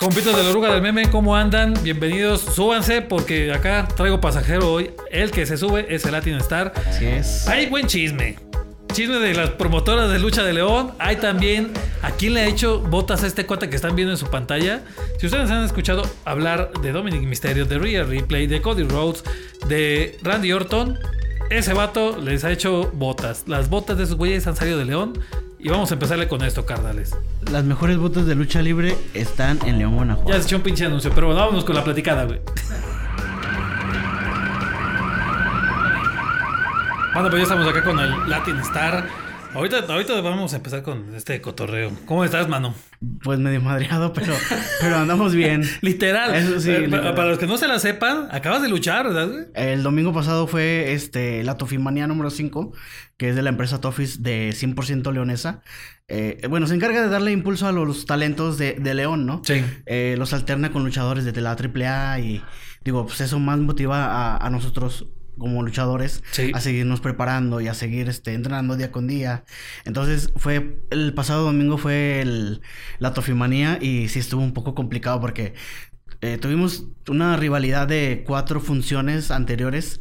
Compitos de la oruga del meme, ¿cómo andan? Bienvenidos, súbanse porque acá traigo pasajero hoy. El que se sube es el Latin Star. Así es. Hay buen chisme. Chisme de las promotoras de lucha de León. Hay también a quién le ha hecho botas a este cuate que están viendo en su pantalla. Si ustedes han escuchado hablar de Dominic Mysterio, de Rhea Replay, de Cody Rhodes, de Randy Orton, ese vato les ha hecho botas. Las botas de esos güeyes han salido de León. Y vamos a empezarle con esto, carnales. Las mejores botas de lucha libre están en León, Guanajuato. Ya se echó un pinche anuncio, pero bueno, vámonos con la platicada, güey. Bueno, pues ya estamos acá con el Latin Star. Ahorita, ahorita vamos a empezar con este cotorreo. ¿Cómo estás, mano? Pues medio madreado, pero, pero andamos bien. literal. Eso sí, Eh, literal. Para los que no se la sepan, acabas de luchar, ¿verdad? El domingo pasado fue este la Tofimanía número 5, que es de la empresa Tofis de 100% leonesa. Eh, bueno, se encarga de darle impulso a los talentos de, de León, ¿no? Sí. Eh, los alterna con luchadores de la AAA y digo, pues eso más motiva a, a nosotros como luchadores Sí. a seguirnos preparando y a seguir este, entrenando día con día. Entonces fue, el pasado domingo fue el, la Tofimanía y sí estuvo un poco complicado porque eh, tuvimos una rivalidad de cuatro funciones anteriores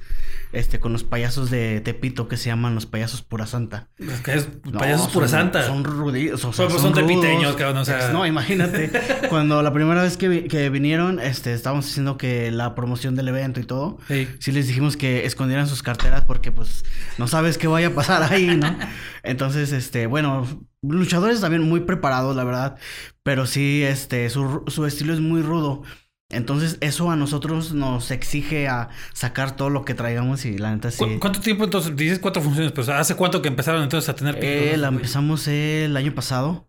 este, con los payasos de Tepito que se llaman los payasos pura santa. Es que es No, payasos pura son- santa. Son. O sea, Pues, son tepiteños, cabrón, o sea. No, imagínate. Cuando la primera vez que, que vinieron, este, estábamos haciendo que la promoción del evento y todo. Sí. Sí les dijimos que escondieran sus carteras porque, pues, no sabes qué vaya a pasar ahí, ¿no? Entonces, este, bueno, luchadores también muy preparados, la verdad. Pero sí, este, su, su estilo es muy rudo. Entonces, eso a nosotros nos exige a sacar todo lo que traigamos y la neta sí. ¿Cu- ¿Cuánto tiempo entonces? Dices cuatro funciones, pero ¿hace cuánto que empezaron entonces a tener Eh, la empezamos el año pasado.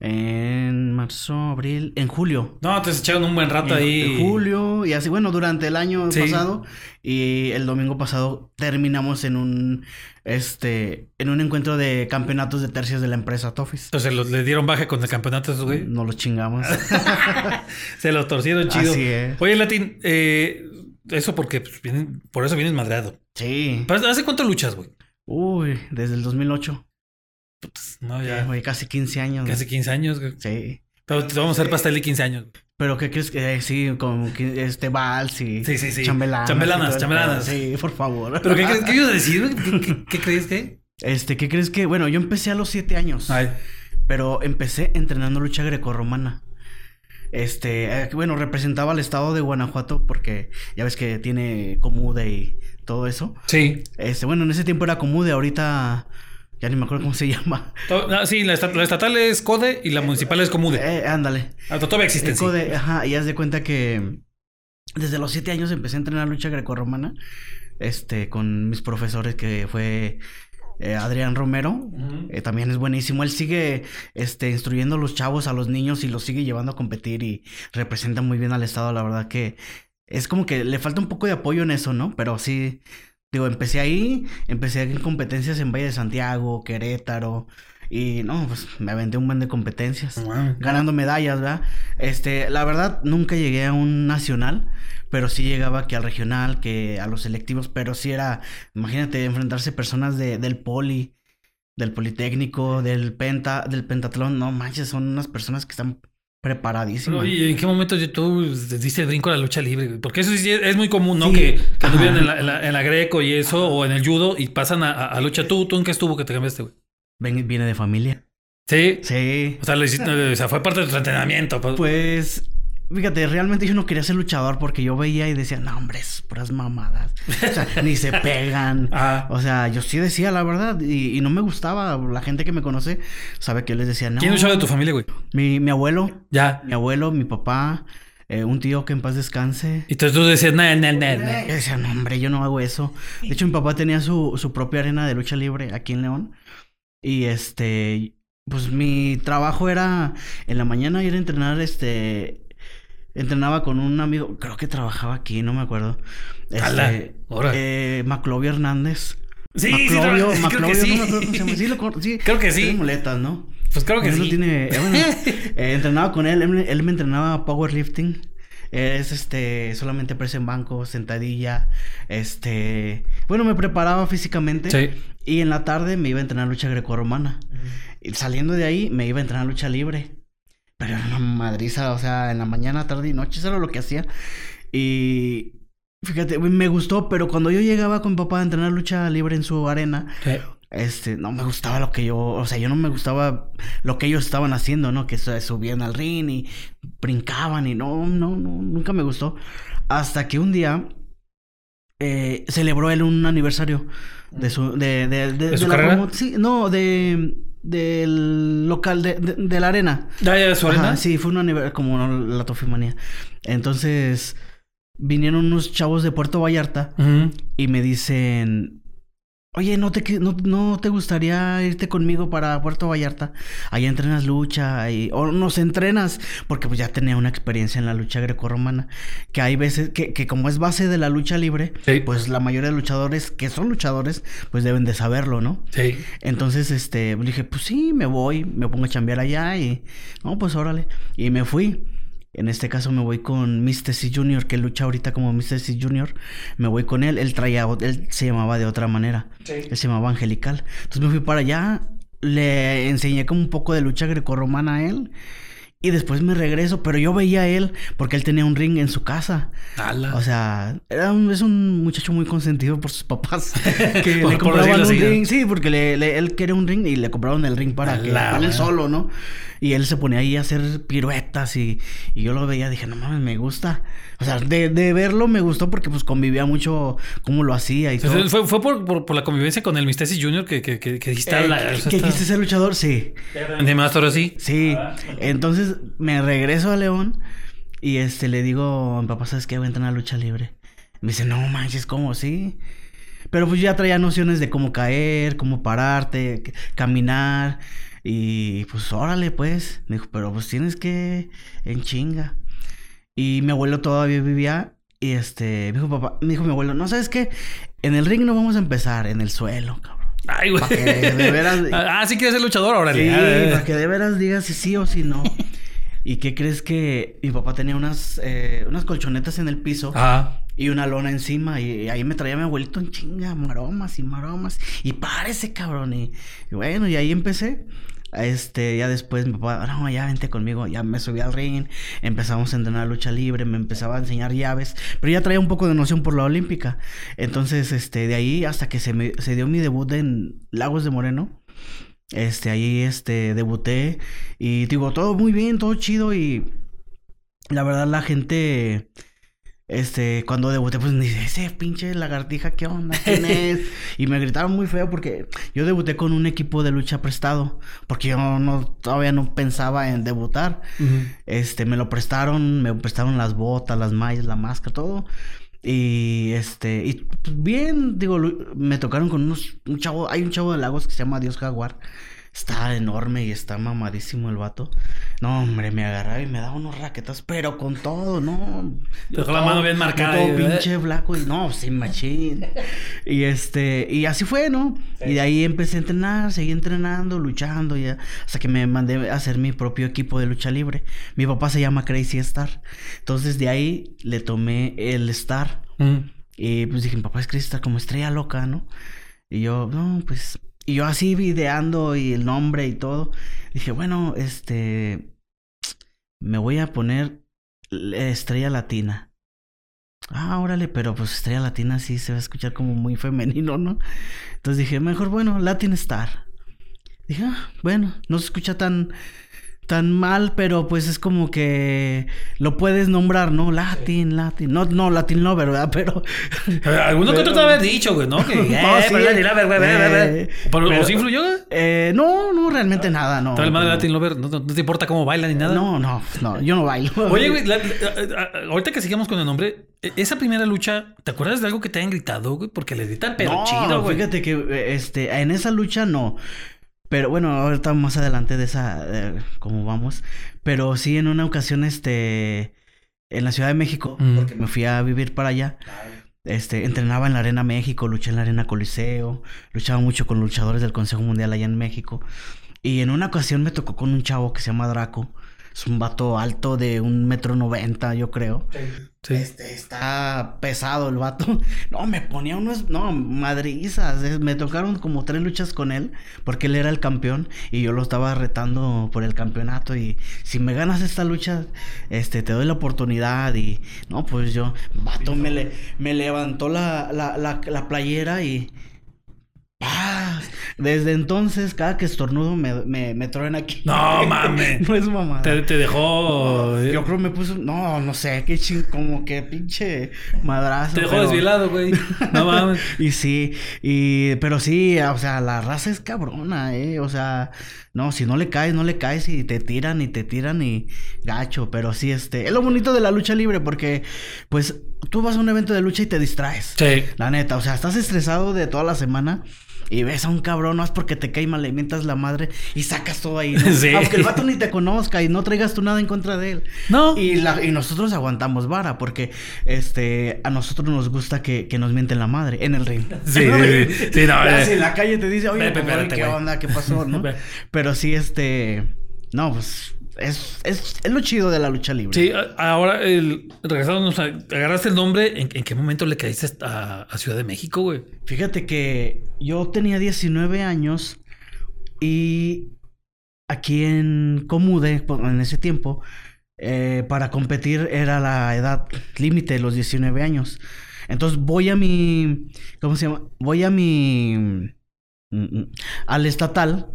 En marzo, abril, en julio. No, entonces echaron un buen rato En- ahí. En julio y así, bueno, durante el año Sí. pasado. Y el domingo pasado terminamos en un este en un encuentro de campeonatos de tercios de la empresa Tofis. Entonces los- le dieron baja con el campeonato esos güey. No los chingamos. Se los torcieron chido. Así es. Oye, Latin, eh, eso porque pues, vienen- por eso vienes madreado. sí. ¿Hace cuánto luchas, güey? Uy, desde el 2008. No, ya. güey, casi 15 años. Casi 15 años, güey. Sí. Pero te vamos a hacer pastel de 15 años. Pero ¿qué crees que eh, sí, como que este vals y Sí, sí, sí. chambelanas. Chambelanas, el chambelanas. Sí, por favor. ¿Pero qué, crees- qué ibas a decir? ¿Qué, qué- qué crees que? Este, ¿qué crees que? Bueno, yo empecé a los 7 años. Ay, Pero empecé entrenando lucha grecorromana. Este, eh, bueno, representaba al estado de Guanajuato porque ya ves que tiene Comude y todo eso. sí. Este, bueno, en ese tiempo era Comude, ahorita ya ni me acuerdo cómo se llama. No, sí, la, esta- la estatal es CODE y la municipal es Comude. Eh, ándale. Ah, todavía existen, El sí. Code, ajá, y haz de cuenta que desde los siete años empecé a entrenar lucha grecorromana. Este, con mis profesores que fue eh, Adrián Romero. Eh, también es buenísimo. Él sigue este, instruyendo a los chavos, a los niños y los sigue llevando a competir y representa muy bien al Estado. La verdad que es como que le falta un poco de apoyo en eso, ¿no? Pero sí, digo, empecé ahí, empecé en competencias en Valle de Santiago, Querétaro y no, pues me aventé un buen de competencias. Wow. Ganando medallas, ¿verdad? Este, la verdad, nunca llegué a un nacional, pero sí llegaba que al regional, que a los selectivos, pero sí era, imagínate, enfrentarse personas de, del poli, del politécnico, del penta, del pentatlón, no manches, son unas personas que están preparadísimas. Oye, ¿en qué momento tú diste el brinco a la lucha libre? Porque eso sí es muy común, ¿no? Sí. Que, que en la, en, la, en la greco y eso, o en el judo, y pasan a, lucha. ¿Tú, ¿Tú en qué estuvo que te cambiaste, güey? Viene de familia. Sí. Sí. O sea, le hiciste- o sea, fue parte de tu entrenamiento. pues. Fíjate, realmente yo no quería ser luchador porque yo veía y decía, no, hombre, es puras mamadas. O sea, ni se pegan. Ah. O sea, yo sí decía la verdad y, y no me gustaba. La gente que me conoce sabe que yo les decía, no. ¿Quién luchaba de tu familia, güey? Mi, mi abuelo, Ya. mi abuelo, mi papá, eh, un tío que en paz descanse. Y entonces tú decías, no, no, no, no. Yo decía, no, hombre, yo no hago eso. De hecho, mi papá tenía su, su propia arena de lucha libre aquí en León. Y este, pues mi trabajo era en la mañana ir a entrenar, este, entrenaba con un amigo, creo que trabajaba aquí, no me acuerdo. Este, eh, Maclovio Hernández. Sí, sí, Maclovio, sí, creo que Maclovio, sí. no me acuerdo cómo se llama. Sí, lo sí, Creo que sí. Tiene muletas, ¿no? Pues creo que Él no sí. tiene, eh, bueno, eh, entrenaba con él, él, él me entrenaba powerlifting. Es este, solamente presa en banco, sentadilla, este, bueno, me preparaba físicamente. Sí. Y en la tarde me iba a entrenar lucha grecorromana. Y saliendo de ahí me iba a entrenar lucha libre. Una madriza, o sea, en la mañana, tarde y noche, eso era lo que hacía. Y fíjate, me gustó, pero cuando yo llegaba con mi papá a entrenar lucha libre en su arena, este, no me gustaba lo que yo, o sea, yo no me gustaba lo que ellos estaban haciendo, ¿no? Que subían al ring y brincaban y no, no, no, nunca me gustó. Hasta que un día eh, celebró él un aniversario de su, de, de, de, su la carrera? sí, no, de, del local de, de, la arena. ¿Ya, ya de su arena? Ajá, sí, fue un aniversario, como la tofimanía. Entonces, vinieron unos chavos de Puerto Vallarta y me dicen, oye, ¿no te, no, no te gustaría irte conmigo para Puerto Vallarta? Allá entrenas lucha y, o nos entrenas, porque pues ya tenía una experiencia en la lucha grecorromana, que hay veces que, que como es base de la lucha libre, Sí. pues la mayoría de luchadores que son luchadores, pues deben de saberlo, ¿no? Sí. Entonces, este, dije, pues sí, me voy, me pongo a chambear allá y, no, pues órale. Y me fui. En este caso me voy con Mr. C Jr., que lucha ahorita como Mr. C Jr. Me voy con él, él traía, él se llamaba de otra manera. Él se llamaba Angelical. Entonces me fui para allá, le enseñé como un poco de lucha grecorromana a él. Y después me regreso, pero yo veía a él porque él tenía un ring en su casa. Ala. O sea, era un, es un muchacho muy consentido por sus papás. Que Por- le compraban un ring. Sí, porque le, le- él quería un ring y le compraron el ring para, que, Ala, para él solo, ¿no? Y él se ponía ahí a hacer piruetas y, y yo lo veía, dije, no mames, me gusta. O sea, de, de verlo me gustó porque pues convivía mucho cómo lo hacía y todo. Fue, fue por, por, por la convivencia con el Mistesis Jr. que, que, que, que dijiste, Eh, "Ala, que- eso que está- quisiste ser luchador, sí. De más ahora sí. Sí, Ah, entonces me regreso a León y este le digo a mi papá, ¿sabes qué? Voy a entrenar lucha libre. Me dice, no manches, ¿cómo? Sí. Pero pues ya traía nociones de cómo caer, cómo pararte, caminar. Y pues órale, pues. Me dijo, pero pues tienes que en chinga. Y mi abuelo todavía vivía. Y este, me dijo papá, me dijo mi abuelo, no sabes qué, en el ring no vamos a empezar, en el suelo, cabrón. Ay, güey. Que de veras- Ah, sí quieres ser luchador, órale. Sí, Ah, para que de veras digas si sí o si no. ¿Y qué crees que mi papá tenía unas, eh, unas colchonetas en el piso Ah. y una lona encima? Y ahí me traía mi abuelito en chinga, maromas y maromas. Y párese, cabrón. Y, y bueno, y ahí empecé. Este, ya después mi papá, no, ya vente conmigo, ya me subí al ring, empezamos a entrenar lucha libre, me empezaba a enseñar llaves, pero ya traía un poco de noción por la olímpica. Entonces, este, de ahí hasta que se me se dio mi debut en Lagos de Moreno. Este, ahí, este, debuté y digo, todo muy bien, todo chido y la verdad la gente, este, cuando debuté, pues me dice, ese pinche lagartija, ¿qué onda? ¿Quién es? y me gritaron muy feo porque yo debuté con un equipo de lucha prestado, porque yo no, todavía no pensaba en debutar. Este, me lo prestaron, me prestaron las botas, las mallas, la máscara, todo. Y este, y pues, bien, digo, me tocaron con unos, un chavo, hay un chavo de Lagos que se llama Dios Jaguar. Está enorme y está mamadísimo el vato. No, hombre, me agarraba y me daba unos raquetas, pero con todo, ¿no? Dejó la mano bien marcada Todo pinche flaco y no, sin machín. Y este, y así fue, ¿no? Y de ahí empecé a entrenar, seguí entrenando, luchando, ya, hasta que me mandé a hacer mi propio equipo de lucha libre. Mi papá se llama Crazy Star. Entonces de ahí le tomé el Star. Mm. Y pues dije, mi papá es Crazy Star como estrella loca, ¿no? Y yo, no, pues. Y yo así videando y el nombre y todo. Dije, bueno, este. Me voy a poner estrella latina. Ah, órale, pero pues estrella latina sí se va a escuchar como muy femenino, ¿no? Entonces dije, mejor, bueno, Latin Star. Dije, ah, bueno, no se escucha tan, tan mal, pero pues es como que lo puedes nombrar, ¿no? Latin, Latin. No, no, Latin Lover, ¿verdad? Pero. Alguno que otro te había dicho, güey, ¿no? Que, No, eh, sí, pero Latin Lover, güey, eh, ¿Pero pero- ¿Os influyó? Eh, no, no, realmente nada, no. El madre. Latin Lover, ¿no, no te importa cómo baila ni nada? No, no, no, yo no bailo. Oye, güey, la- la- a- a- ahorita que sigamos con el nombre, e- esa primera lucha, ¿te acuerdas de algo que te hayan gritado, güey? Porque le gritan, pero no, chido, güey. Fíjate que eh, este, en esa lucha no. Pero bueno, ahorita más adelante de esa, cómo vamos. Pero sí, en una ocasión, este, en la Ciudad de México, Mm. porque me fui a vivir para allá. Este, entrenaba en la Arena México, luché en la Arena Coliseo, luchaba mucho con luchadores del Consejo Mundial allá en México. Y en una ocasión me tocó con un chavo que se llama Draco. Es un vato alto de un metro noventa, yo creo. Sí. Este, está pesado el vato. No, me ponía unos, no, madrizas. Me tocaron como tres luchas con él, porque él era el campeón y yo lo estaba retando por el campeonato. Y si me ganas esta lucha, este, te doy la oportunidad. Y no, pues yo, vato, me, le, me levantó la, la, la, la playera y. ¡pah! Desde entonces, cada que estornudo me, me, me truena aquí. No, mames. no es mamada. Te, te dejó. Yo creo me puso, no, no sé, qué ching, como que pinche madrazo. Te dejó pero- desvielado, güey. No mames. Y sí, y, pero sí, o sea, la raza es cabrona, eh, o sea, no, si no le caes, no le caes y te tiran y te tiran y gacho, pero sí, este, es lo bonito de la lucha libre porque, pues, tú vas a un evento de lucha y te distraes. Sí. La neta, o sea, estás estresado de toda la semana y ves a un cabrón, no es porque te cae mal, le mientas la madre y sacas todo ahí, ¿no? Sí. Aunque el vato ni te conozca y no traigas tú nada en contra de él. No. Y, la- y nosotros aguantamos vara porque este a nosotros nos gusta que, que nos mienten la madre en el ring. Sí, sí, sí. Sí, no, eh. si en la calle te dice, oye, Ve, pues, espérate, ¿qué onda? ¿Qué pasó? ¿no? Pero sí, este. No, pues. Es, es, es lo chido de la lucha libre. Sí, ahora, el, regresándonos, a- agarraste el nombre. ¿En, en qué momento le caíste a, a Ciudad de México, güey? Fíjate que yo tenía 19 años y aquí en Comude, pues, en ese tiempo, eh, para competir era la edad límite, los 19 años. Entonces voy a mi, ¿cómo se llama? Voy a mi, mm, mm, al estatal,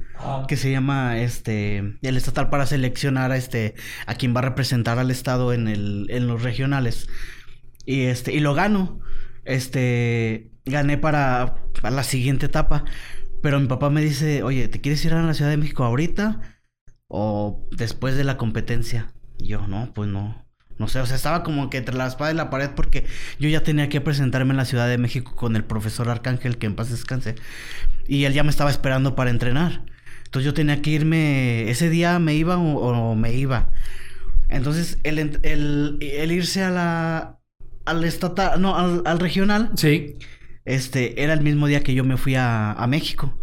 que se llama, este, el estatal para seleccionar a este, a quien va a representar al estado en el, en los regionales. Y este, y lo gano. Este, gané para, para la siguiente etapa. Pero mi papá me dice, oye, ¿te quieres ir a la Ciudad de México ahorita? ¿O después de la competencia? Y yo, no, pues no. No sé, o sea, estaba como que entre la espada y la pared porque yo ya tenía que presentarme en la Ciudad de México con el profesor Arcángel, que en paz descanse. Y él ya me estaba esperando para entrenar. Entonces yo tenía que irme, ese día me iba o, o me iba. Entonces el, el, el irse a la, al estatal, no, al, al regional, Sí. este, era el mismo día que yo me fui a, a México.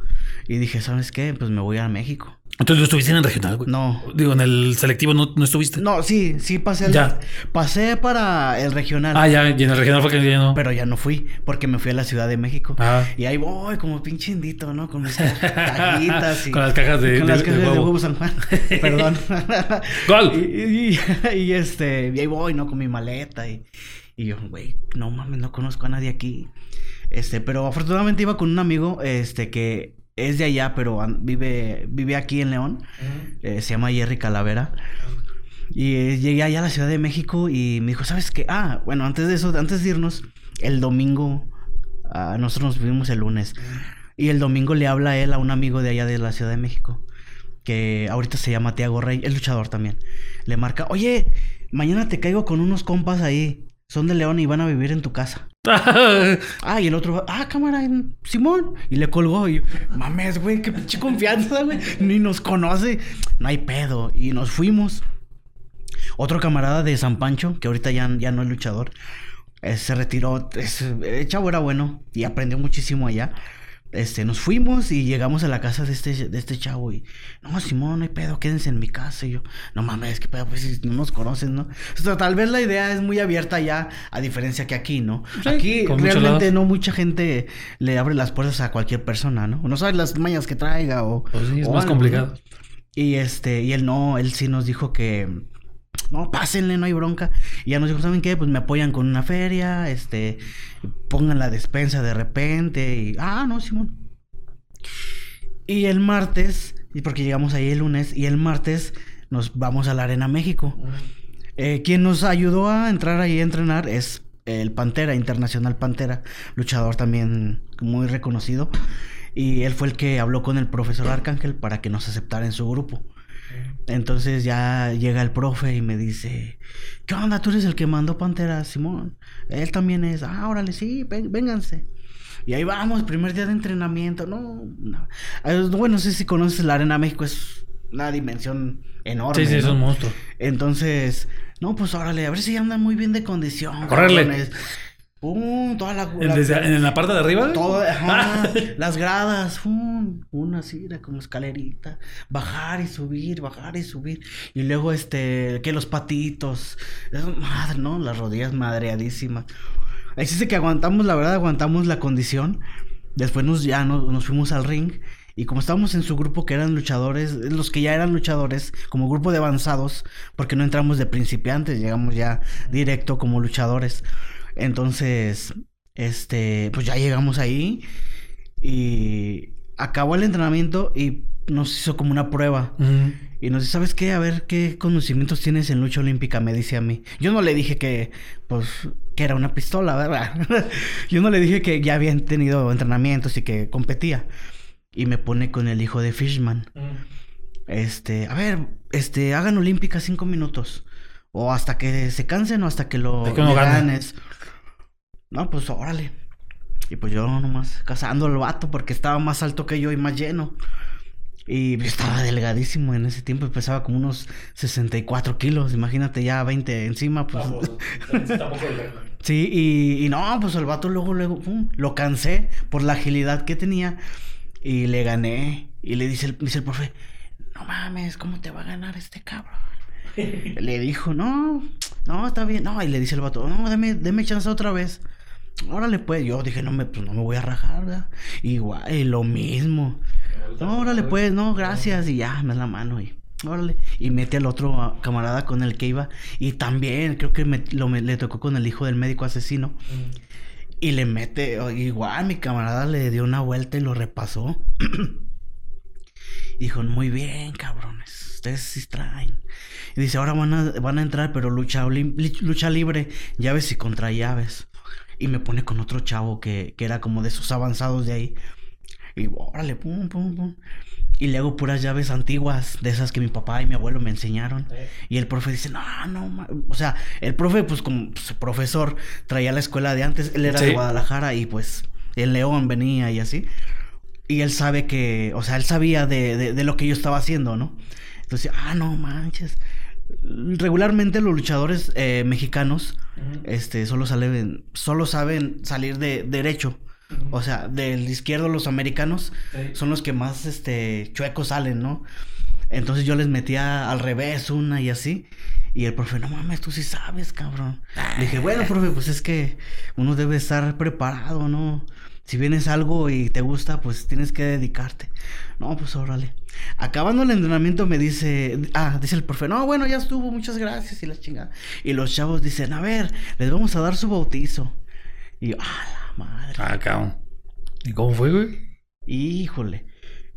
Y dije, ¿sabes qué? Pues me voy a México. Entonces no estuviste en el regional, güey. No. Digo, en el selectivo no, no estuviste. No, sí, sí pasé al- Ya. pasé para el regional. Ah, ya, y en el regional fue que ya no. Pero ya no fui, porque me fui a la Ciudad de México. Ah. Y ahí voy, como pinche indito, ¿no? Con mis cajitas y... Con las cajas de- con de- las cajas de huevo. huevo San Juan. Perdón. ¡Gol! Y, y- y, este, y ahí voy, ¿no? Con mi maleta y, y yo, güey, no mames, no conozco a nadie aquí. Este, pero afortunadamente iba con un amigo, este, que es de allá, pero vive, vive aquí en León. Eh, se llama Jerry Calavera. Y eh, llegué allá a la Ciudad de México y me dijo, ¿sabes qué? Ah, bueno, antes de eso, antes de irnos, el domingo, ah, nosotros nos vimos el lunes. Y el domingo le habla él a un amigo de allá de la Ciudad de México, que ahorita se llama Tiago Rey, es luchador también. Le marca, oye, mañana te caigo con unos compas ahí, son de León y van a vivir en tu casa. Ah, y el otro, ah, cámara, Simón. Y le colgó y, mames, güey, qué pinche confianza, güey. Ni nos conoce. No hay pedo. Y nos fuimos. Otro camarada de San Pancho, que ahorita ya, ya no es luchador, eh, se retiró. Es- el chavo era bueno y aprendió muchísimo allá. Este, nos fuimos y llegamos a la casa de este, de este chavo y, no, Simón, no hay pedo, quédense en mi casa. Y yo, no mames, qué pedo, pues si no nos conocen, ¿no? O sea, tal vez la idea es muy abierta ya, a diferencia que aquí, ¿no? Sí, aquí realmente no mucha gente le abre las puertas a cualquier persona, ¿no? No sabes las mañas que traiga o... Pues sí, es o más algo, complicado. ¿no? Y este, y él no, él sí nos dijo que no, pásenle, no hay bronca. Y ya nos dijo, ¿saben qué? Pues me apoyan con una feria, este, pongan la despensa de repente. Y, ah, no, Simón. Y el martes, y porque llegamos ahí el lunes, y el martes nos vamos a la Arena México. Eh, quien nos ayudó a entrar ahí a entrenar es el Pantera, Internacional Pantera, luchador también muy reconocido. Y él fue el que habló con el profesor Arcángel para que nos aceptara en su grupo. Entonces ya llega el profe y me dice, ¿qué onda? ¿Tú eres el que mandó Pantera, Simón? Él también es, ah, órale, sí, ven- vénganse. Y ahí vamos, primer día de entrenamiento, no, no. Eh, Bueno, no sé si conoces la Arena México, es una dimensión enorme. Sí, sí, es un monstruo. Entonces, no, pues órale, a ver si andan muy bien de condición. Correrle. ¡Pum! Toda la, ¿En, la- desde- en la parte de arriba? todo, ajá, las gradas, ¡pum! una así, era como escalerita, bajar y subir, bajar y subir, y luego este, que los patitos, madre, no, las rodillas madreadísimas. Ahí sí sé que aguantamos, la verdad, aguantamos la condición, después nos, ya no- nos fuimos al ring, y como estábamos en su grupo que eran luchadores, los que ya eran luchadores, como grupo de avanzados, porque no entramos de principiantes, llegamos ya directo como luchadores. Entonces, este, pues ya llegamos ahí y acabó el entrenamiento y nos hizo como una prueba. Y nos dice, ¿sabes qué? A ver, ¿qué conocimientos tienes en lucha olímpica? Me dice a mí. Yo no le dije que, pues, que era una pistola, ¿verdad? Yo no le dije que ya habían tenido entrenamientos y que competía. Y me pone con el hijo de Fishman. Este, a ver, este, hagan olímpica cinco minutos. O hasta que se cansen o hasta que lo que ganes. No, pues órale. Y pues yo nomás cazando al vato porque estaba más alto que yo y más lleno. Y yo estaba delgadísimo en ese tiempo, pesaba como unos 64 kilos. Imagínate ya 20 encima, pues. Sí, y, y no, pues el vato luego, luego, pum, lo cansé por la agilidad que tenía y le gané. Y le dice el, dice el profe, no mames, ¿cómo te va a ganar este cabrón? le dijo, no, no, está bien. No, y le dice el vato, no, deme, deme chance otra vez. Órale, pues, yo dije, no me, pues, no me voy a rajar, ¿verdad? Igual, y lo mismo. No, órale, pues, no, gracias. Y ya, me da la mano y órale. Y mete al otro ah, camarada con el que iba. Y también, creo que me, lo, me- le tocó con el hijo del médico asesino. Y le mete, igual mi camarada le dio una vuelta y lo repasó. Dijo, muy bien, cabrones. Ustedes sí traen. Y dice, ahora van a, van a entrar, pero lucha, lucha libre, llaves y contra llaves. Y me pone con otro chavo que, que era como de esos avanzados de ahí. Y órale, pum, pum, pum. Y le hago puras llaves antiguas, de esas que mi papá y mi abuelo me enseñaron. Y el profe dice, no, no, ma-". o sea, el profe, pues como pues, profesor, traía la escuela de antes, él era Sí. de Guadalajara y pues el León venía y así. Y él sabe que, o sea, él sabía de, de, de lo que yo estaba haciendo, ¿no? Entonces, ah, no manches. Regularmente los luchadores eh, mexicanos, este, solo salen, solo saben salir de derecho. O sea, del izquierdo los americanos son los que más, este, chuecos salen, ¿no? Entonces yo les metía al revés una y así. Y el profe, no mames, tú sí sabes, cabrón. Le dije, bueno, profe, pues es que uno debe estar preparado, ¿no? Si vienes algo y te gusta, pues tienes que dedicarte. No, pues órale. Acabando el entrenamiento me dice, ah, dice el profe, no, bueno, ya estuvo, muchas gracias y la chingada. Y los chavos dicen, a ver, les vamos a dar su bautizo. Y yo, ah, la madre. Ah, cabrón. ¿Y cómo fue, güey? Híjole.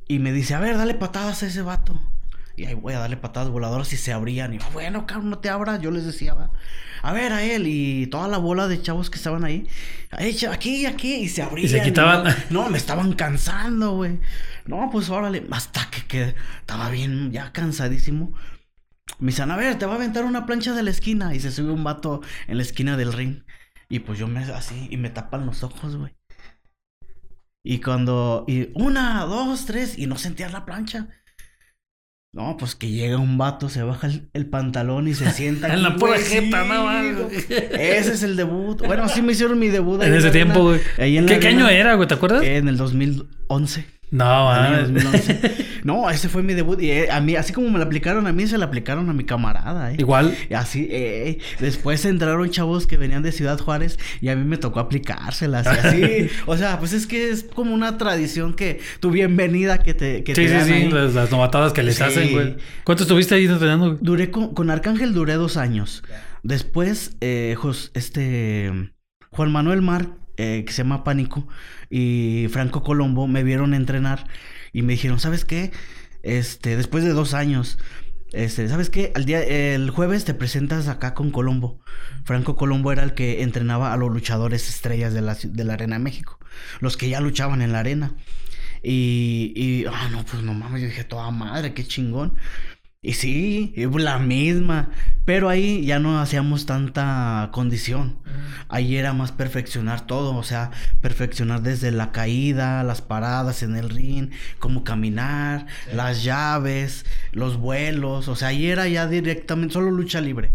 Y me dice, a ver, dale patadas a ese vato. Y ahí voy a darle patadas voladoras y se abrían. Y yo, bueno, cabrón, no te abras. Yo les decía, va. A ver, a él. Y toda la bola de chavos que estaban ahí. Aquí, aquí. Y se abrían. Y se quitaban. No, no, me estaban cansando, güey. No, pues órale. Hasta que, que estaba bien, ya cansadísimo. Me dicen, a ver, te va a aventar una plancha de la esquina. Y se sube un vato en la esquina del ring. Y pues yo me así, y me tapan los ojos, güey. Y cuando. Y una, dos, tres. Y no sentías la plancha. No, pues que llega un vato, se baja el, el pantalón y se sienta. En la pura jeta, sí, no güey. Ese es el debut. Bueno, así me hicieron mi debut. En ese tiempo, güey. ¿Qué, año era, güey? ¿Te acuerdas? En el 2011. no, En el año mames. 2011. No, ese fue mi debut. Y eh, a mí, así como me lo aplicaron a mí, se lo aplicaron a mi camarada, eh. Igual. Y Así, eh, después entraron chavos que venían de Ciudad Juárez y a mí me tocó aplicárselas y así. o sea, pues es que es como una tradición que tu bienvenida que te, que Sí, te sí, dan sí. ahí. Las, las novatadas que les Sí. hacen, güey. ¿Cuánto estuviste ahí entrenando? Duré con, con Arcángel duré dos años. Después, eh, Jos- este Juan Manuel Mar, eh, que se llama Pánico, y Franco Colombo me vieron entrenar y me dijeron, ¿sabes qué? Este, después de dos años, este, ¿sabes qué? Al día, el jueves te presentas acá con Colombo. Franco Colombo era el que entrenaba a los luchadores estrellas de la, de la Arena México, los que ya luchaban en la arena. Y, y, ah, no, pues no mames, yo dije, toda madre, qué chingón. Y sí, es la misma. Pero ahí ya no hacíamos tanta condición. Ahí era más perfeccionar todo. O sea, perfeccionar desde la caída, las paradas en el ring, cómo caminar, las llaves, los vuelos. O sea, ahí era ya directamente solo lucha libre.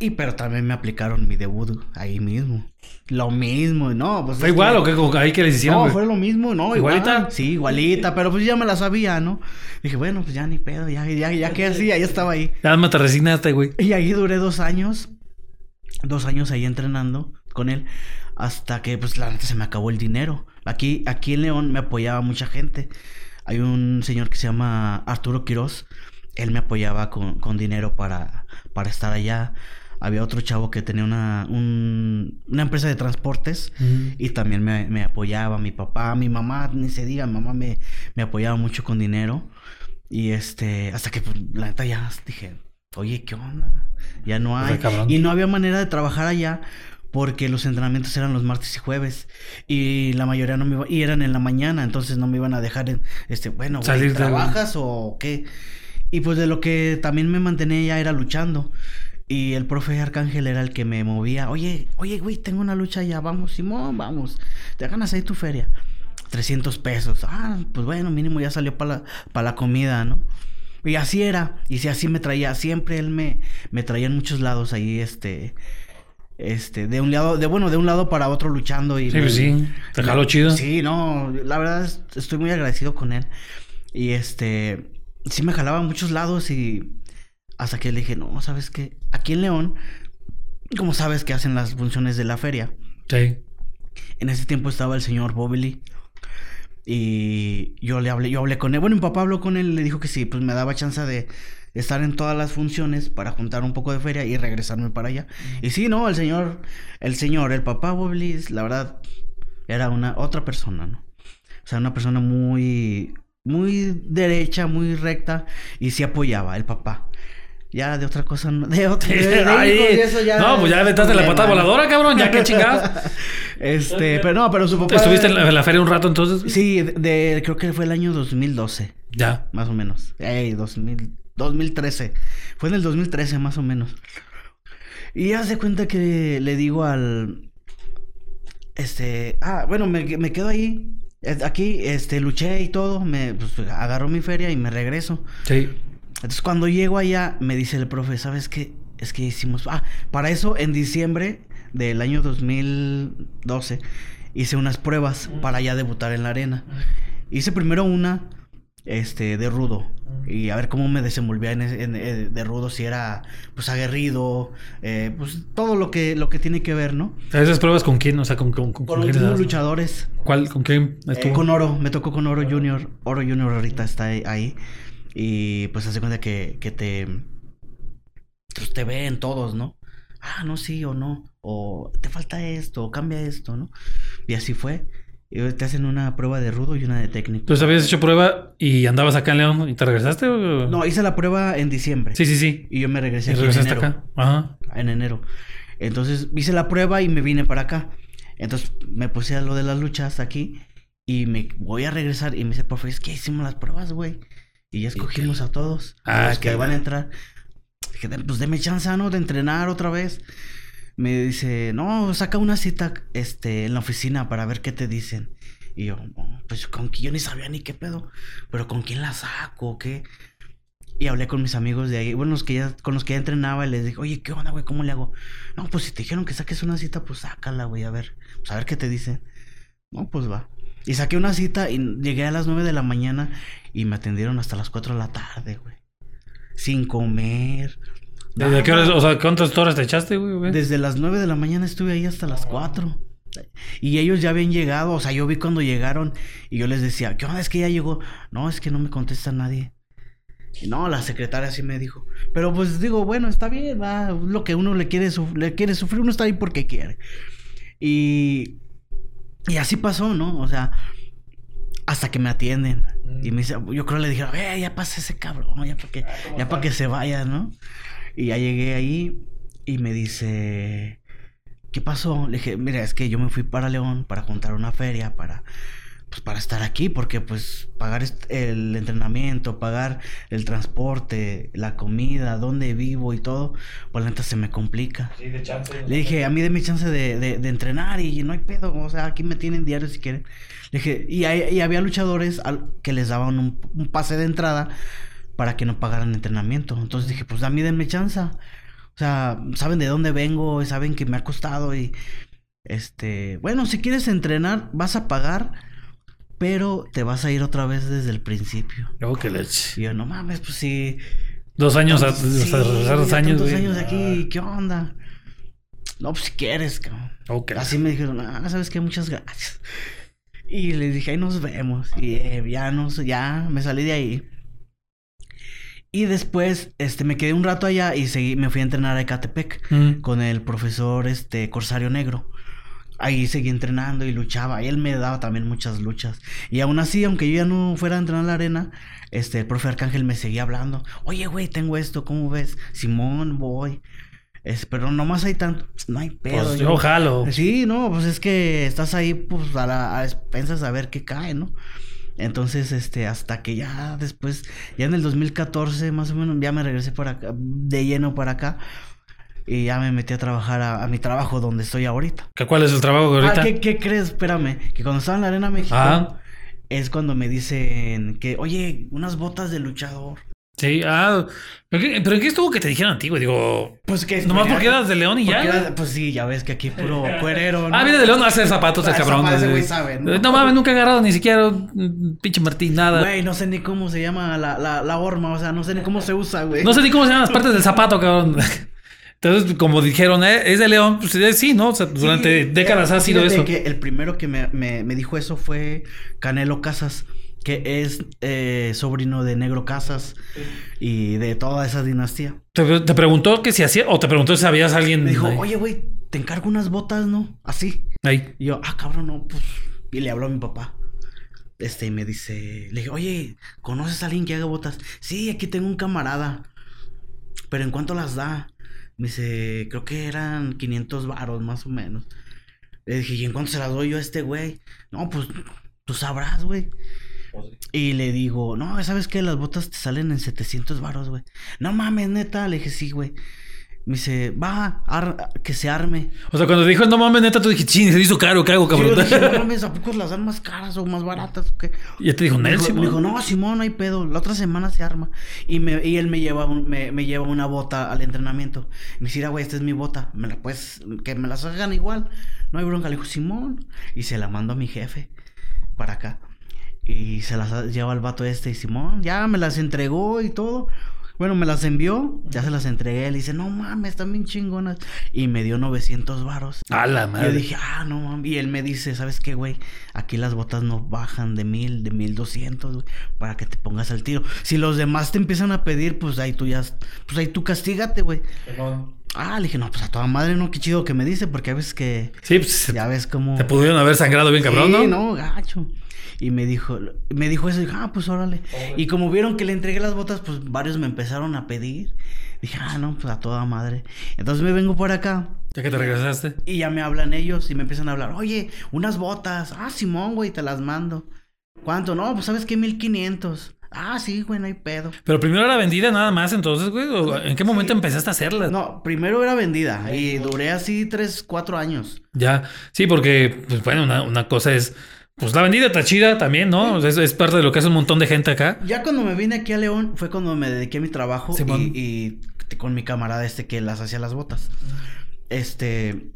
Y pero también me aplicaron mi debut ahí mismo. Lo mismo, no, pues. ¿Fue igual o qué? Ahí que les hicieron? No, fue lo mismo, no, ¿Igualita? igual. Sí, igualita, pero pues ya me la sabía, ¿no? Dije, bueno, pues ya ni pedo, ya, ya, ya que así, ya estaba ahí. Nada más te resignaste, güey. Y ahí duré dos años, dos años ahí entrenando con él, hasta que pues la neta se me acabó el dinero. Aquí, aquí en León me apoyaba mucha gente. Hay un señor que se llama Arturo Quiroz, él me apoyaba con, con dinero para, para estar allá. Había otro chavo que tenía una, un- una empresa de transportes y también me, me apoyaba. Mi papá, mi mamá, ni se diga, mamá me, me apoyaba mucho con dinero. Y este, hasta que pues, la neta ya dije, oye, ¿qué onda? Ya no hay. Y no había manera de trabajar allá porque los entrenamientos eran los martes y jueves. Y la mayoría no me iba, y eran en la mañana, entonces no me iban a dejar en, este, bueno, güey, Salir de- ¿trabajas o qué? Y pues de lo que también me mantenía ya era luchando. Y el profe Arcángel era el que me movía. Oye, oye, güey, tengo una lucha ya. Vamos, Simón, vamos. Te ganas ahí tu feria. 300 pesos. Ah, pues bueno, mínimo ya salió para la, pa' la comida, ¿no? Y así era. Y si así me traía. Siempre él me, me traía en muchos lados ahí, este... Este, de un lado, de bueno, de un lado para otro luchando y... Sí, pues sí. Te jaló chido. Sí, no, la verdad es- estoy muy agradecido con él. Y este, sí me jalaba a muchos lados y hasta que le dije, no, ¿sabes qué? Aquí en León, como sabes que hacen las funciones de la feria, Sí. en ese tiempo estaba el señor Bobili y yo le hablé, yo hablé con él. Bueno, mi papá habló con él y le dijo que sí, pues me daba chance de estar en todas las funciones para juntar un poco de feria y regresarme para allá. Y sí, no, el señor, el señor, el papá Bobili, la verdad, era una otra persona, ¿no? O sea, una persona muy, muy derecha, muy recta y sí apoyaba, el papá. Ya de otra cosa, no- de otra. de- de eso ya no, pues ya es aventaste la patada ¿no? voladora, cabrón. Ya que chingados. Este, pero no, pero su papá. ¿Estuviste en la, en la feria un rato entonces? Sí, de, de- creo que fue el año 2012, Ya. más o menos. Ey, 2000, 2013. Fue en el 2013, más o menos. Y ya se cuenta que le digo al. Este. Ah, bueno, me, me quedo ahí. eh, Aquí, este, luché y todo. Me pues, agarró mi feria y me regreso. Sí. Entonces, cuando llego allá, me dice el profe, ¿sabes qué? Es que hicimos... Ah, para eso, en diciembre del año 2012, hice unas pruebas para ya debutar en la arena. Hice primero una, este, de rudo. Y a ver cómo me desenvolvía en, eh, de rudo, si era, pues, aguerrido, eh, pues, todo lo que, lo que tiene que ver, ¿no? ¿Esas pruebas con quién? O sea, ¿con, con, con, los luchadores. ¿Cuál? ¿Con quién Eh, con Oro, me tocó con Oro Junior. Oro Junior ahorita está ahí. Y pues hace cuenta que, que te. Pues te ven todos, ¿no? Ah, no, sí o no. O te falta esto, o cambia esto, ¿no? Y así fue. Y te hacen una prueba de rudo y una de técnico. Entonces habías hecho prueba y andabas acá en León y te regresaste o... No, hice la prueba en diciembre. Sí, sí, sí. Y yo me regresé Y aquí en regresaste enero. acá. Ajá. En enero. Entonces hice la prueba y me vine para acá. Entonces me puse a lo de las luchas aquí. Y me voy a regresar. Y me dice, profe, es que hicimos las pruebas, güey. Y ya escogimos a todos. Ah, a los que van a entrar. Dije, pues deme chance, ¿no? De entrenar otra vez. Me dice, no, saca una cita este, en la oficina para ver qué te dicen. Y yo, "Oh, pues con que yo ni sabía ni qué pedo. Pero con quién la saco, qué. Y hablé con mis amigos de ahí, bueno, los que ya, con los que ya entrenaba, y les dije, oye, ¿qué onda, güey? ¿Cómo le hago? No, pues si te dijeron que saques una cita, pues sácala, güey, a ver. Pues a ver qué te dicen. No, pues va. Y saqué una cita y llegué a las 9 de la mañana y me atendieron hasta las 4 de la tarde, güey. Sin comer. ¿Desde qué horas? O sea, ¿cuántas horas te echaste, güey? güey? Desde las 9 de la mañana estuve ahí hasta las 4. Y ellos ya habían llegado, o sea, yo vi cuando llegaron y yo les decía, ¿qué onda? Es que ya llegó. No, es que no me contesta nadie. Y no, la secretaria sí me dijo. Pero pues digo, bueno, está bien, va. Lo que uno le quiere, le quiere sufrir, uno está ahí porque quiere. Y, y así pasó, ¿no? O sea, hasta que me atienden. Y me dice, yo creo que le dijeron, eh, ya pasa ese cabrón, ya para que, ya para que se vaya, ¿no? Y ya llegué ahí y me dice, ¿qué pasó? Le dije, mira, es que yo me fui para León para juntar una feria, para, pues para estar aquí, porque pues pagar el entrenamiento, pagar el transporte, la comida, dónde vivo y todo, pues la neta se me complica. Le dije, a mí déme chance de, de, de entrenar y no hay pedo, o sea, aquí me tienen diario si quieren. Le dije, y, hay- y había luchadores al- que les daban un, un pase de entrada para que no pagaran entrenamiento. Entonces dije, pues a mí denme chance. O sea, saben de dónde vengo, saben que me ha costado y, este, bueno, si quieres entrenar, vas a pagar, pero te vas a ir otra vez desde el principio. Oh, qué leche. Y yo, no mames, pues sí. Dos años, a, Sí, dos años, güey. años aquí, ¿qué onda? No, pues si quieres, cabrón. Qué Así me dijeron, ah, ¿sabes qué? Muchas gracias. Y les dije, ahí nos vemos. Y eh, ya, no, sé, ya me salí de ahí. Y después, este, me quedé un rato allá y seguí, me fui a entrenar a Ecatepec Mm. con el profesor, este, Corsario Negro. Ahí seguí entrenando y luchaba. Y él me daba también muchas luchas. Y aún así, aunque yo ya no fuera a entrenar a la arena, este, el profe Arcángel me seguía hablando. Oye, güey, tengo esto, ¿cómo ves? Simón, voy. Es, pero nomás hay tanto, no hay pedo. Pues yo- yo jalo. Sí, no, pues es que estás ahí, pues, a, la, a expensas a ver qué cae, ¿no? Entonces, este, hasta que ya después, ya en el 2014, más o menos, ya me regresé para acá, de lleno para acá. Y ya me metí a trabajar a, a mi trabajo donde estoy ahorita. ¿Qué- ¿Cuál es el trabajo que ahorita? Ah, ¿qué, qué crees? Espérame, que cuando estaba en la Arena México, Ah. es cuando me dicen que, oye, unas botas de luchador. Sí, ah. ¿Pero qué, pero qué estuvo que te dijeron a ti, güey? Digo, Pues que... nomás porque eras de León y ya. era- pues sí, ya ves que aquí puro cuerero, ¿no? Ah, viene de León a hacer zapatos el Ah, cabrón. ese güey. güey sabe, ¿no? ¿no? mames, nunca he agarrado ni siquiera un pinche Martín, nada. Güey, no sé ni cómo se llama la, la, la horma, o sea, no sé ni cómo se usa, güey. No sé ni cómo se llaman las partes del zapato, cabrón. Entonces, como dijeron, ¿eh? es de León, pues eh, sí, ¿no? O sea, durante Sí, décadas eh, ha sido eso. que el primero que me, me, me dijo eso fue Canelo Casas, que es eh, sobrino de Negro Casas y de toda esa dinastía. ¿Te, te preguntó que si hacía, o te preguntó si sabías a alguien Me dijo, ahí? oye, güey, te encargo unas botas, ¿no? Así. Ahí. Y yo, ah, cabrón, no, pues. Y le habló a mi papá. Este, y me dice, le dije, oye, ¿conoces a alguien que haga botas? Sí, aquí tengo un camarada. Pero ¿en cuánto las da? Me dice, creo que eran 500 varos más o menos. Le dije, ¿y en cuánto se las doy yo a este güey? No, pues tú sabrás, güey. Y le digo, no, ¿sabes qué? Las botas te salen en 700 varos, güey. No mames, neta. Le dije, sí, güey. Me dice, va, ar- que se arme. O sea, cuando dijo, no mames, neta, tú dijiste, ching, se hizo caro, ¿qué hago, Sí, yo cabrón? dije, no mames, ¿a poco las dan más caras o más baratas o qué? y ya te dijo, dijo, Nelson. me dijo, no, Simón, no hay pedo. La otra semana se arma. Y, me, y él me lleva, un- me, me lleva una bota al entrenamiento. Me dice, "Mira, güey, esta es mi bota. Me la puedes, que me las hagan igual. No hay bronca. Le dijo, Simón. Y se la mando a mi jefe para acá. Y se las lleva al vato este. Y Simón, ya me las entregó y todo. Bueno, me las envió, ya se las entregué. Le dice, no mames, están bien chingonas. Y me dio 900 varos. A la Y madre. Yo dije, ah, no mames. Y él me dice, ¿sabes qué, güey? Aquí las botas no bajan de mil, de mil doscientos, güey, para que te pongas al tiro. Si los demás te empiezan a pedir, pues ahí tú ya, pues ahí tú castígate, güey. Ah, le dije, no, pues a toda madre, no, qué chido que me dice, porque a veces que Sí, pues ya ves cómo. te pudieron haber sangrado bien cabrón, Sí, ¿no? no, gacho. Y me dijo, me dijo eso, y dije, ah, pues órale. Y como vieron que le entregué las botas, pues varios me empezaron a pedir. Dije, ah, no, pues a toda madre. Entonces me vengo por acá. Ya que te regresaste. Y ya me hablan ellos y me empiezan a hablar, oye, unas botas. Ah, Simón, güey, te las mando. ¿Cuánto? No, pues sabes qué, 1500. Ah, sí, güey, no hay pedo. Pero primero era vendida nada más, entonces, güey. ¿o ¿En qué momento empezaste a hacerla? No, primero era vendida y duré así 3, 4 años. Ya, sí, porque, pues bueno, una, una cosa es, pues la vendida está chida también, ¿no? Es, es parte de lo que hace un montón de gente acá. Ya cuando me vine aquí a León fue cuando me dediqué a mi trabajo Simón. y, y con mi camarada este que las hacía las botas. Este.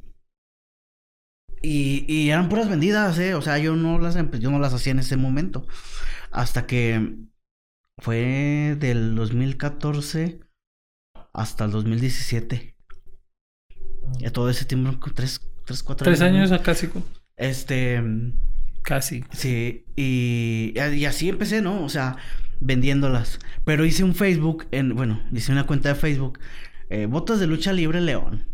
Y, y eran puras vendidas, ¿eh? O sea, yo no las yo no las hacía en ese momento. Hasta que fue del 2014 hasta el 2017. Y todo ese tiempo, tres, tres cuatro Tres años ¿no? a casi, Este. casi. Sí, y, y así empecé, ¿no? O sea, vendiéndolas. Pero hice un Facebook, en, bueno, hice una cuenta de Facebook, eh, Botas de Lucha Libre León.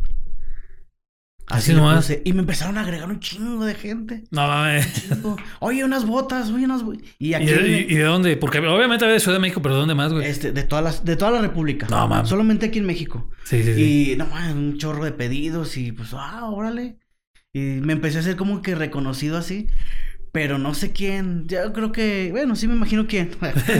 Así le nomás. puse, Y me empezaron a agregar un chingo de gente. No mames. Chingo. Oye, unas botas, oye, unas. Y ¿Y de, y- y de dónde? Porque obviamente había de Ciudad de México, pero ¿de dónde más, güey? este, de, todas las, de toda la República. No, mames. Solamente aquí en México. Sí, sí, sí. Y no mames, un chorro de pedidos y pues, ah, órale. Y me empecé a hacer como que reconocido así. Pero no sé quién. Yo creo que. Bueno, sí me imagino quién.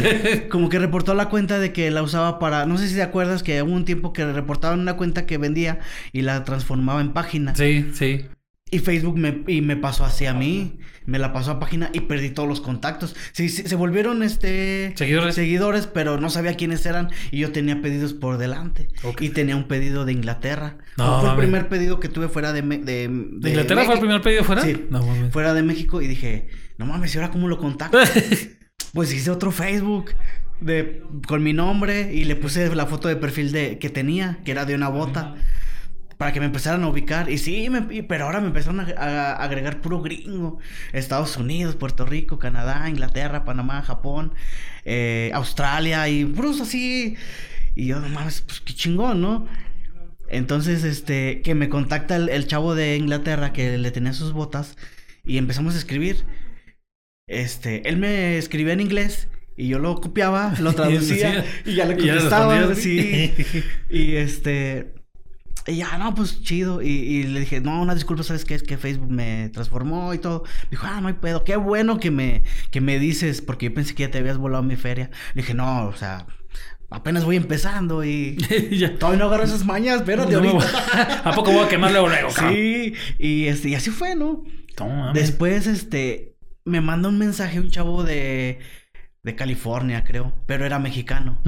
como que reportó la cuenta de que la usaba para. No sé si te acuerdas que hubo un tiempo que reportaban una cuenta que vendía y la transformaba en página. Sí, sí. Y Facebook me, y me pasó así a mí. Me la pasó a página y perdí todos los contactos. Sí, sí, se volvieron este Seguidores. seguidores, pero no sabía quiénes eran. Y yo tenía pedidos por delante. Y tenía un pedido de Inglaterra. No, fue el primer pedido que tuve fuera de, de, ¿De Inglaterra fue el primer pedido fuera? Sí. No mames. Fuera de México. Y dije, no mames, ¿y ahora cómo lo contacto? Pues hice otro Facebook de, con mi nombre y le puse la foto de perfil de, que tenía, que era de una bota, para que me empezaran a ubicar. Y sí, me- pero ahora me empezaron a, a agregar puro gringo. Estados Unidos, Puerto Rico, Canadá, Inglaterra, Panamá, Japón, eh, Australia y puros así. Y yo, no mames, pues qué chingón, ¿no? Entonces, este, que me contacta el, el chavo de Inglaterra que le tenía sus botas y empezamos a escribir. Este, él me escribía en inglés y yo lo copiaba, lo traducía y ya le Y ya contestaba, sí. Y este, y ya, no, pues chido. Y, y le dije, no, una disculpa, ¿sabes qué? Es que Facebook me transformó y todo. Me dijo, ah, no hay pedo. Qué bueno que me, que me dices, porque yo pensé que ya te habías volado mi feria. Le dije, no, o sea, apenas voy empezando y Ya. todavía no agarro esas mañas, No me voy- ahorita. ¿A poco voy a quemar luego, luego? Sí, y este, y así fue, ¿no? No mames. Después, este, me manda un mensaje un chavo de, de California, creo, pero era mexicano.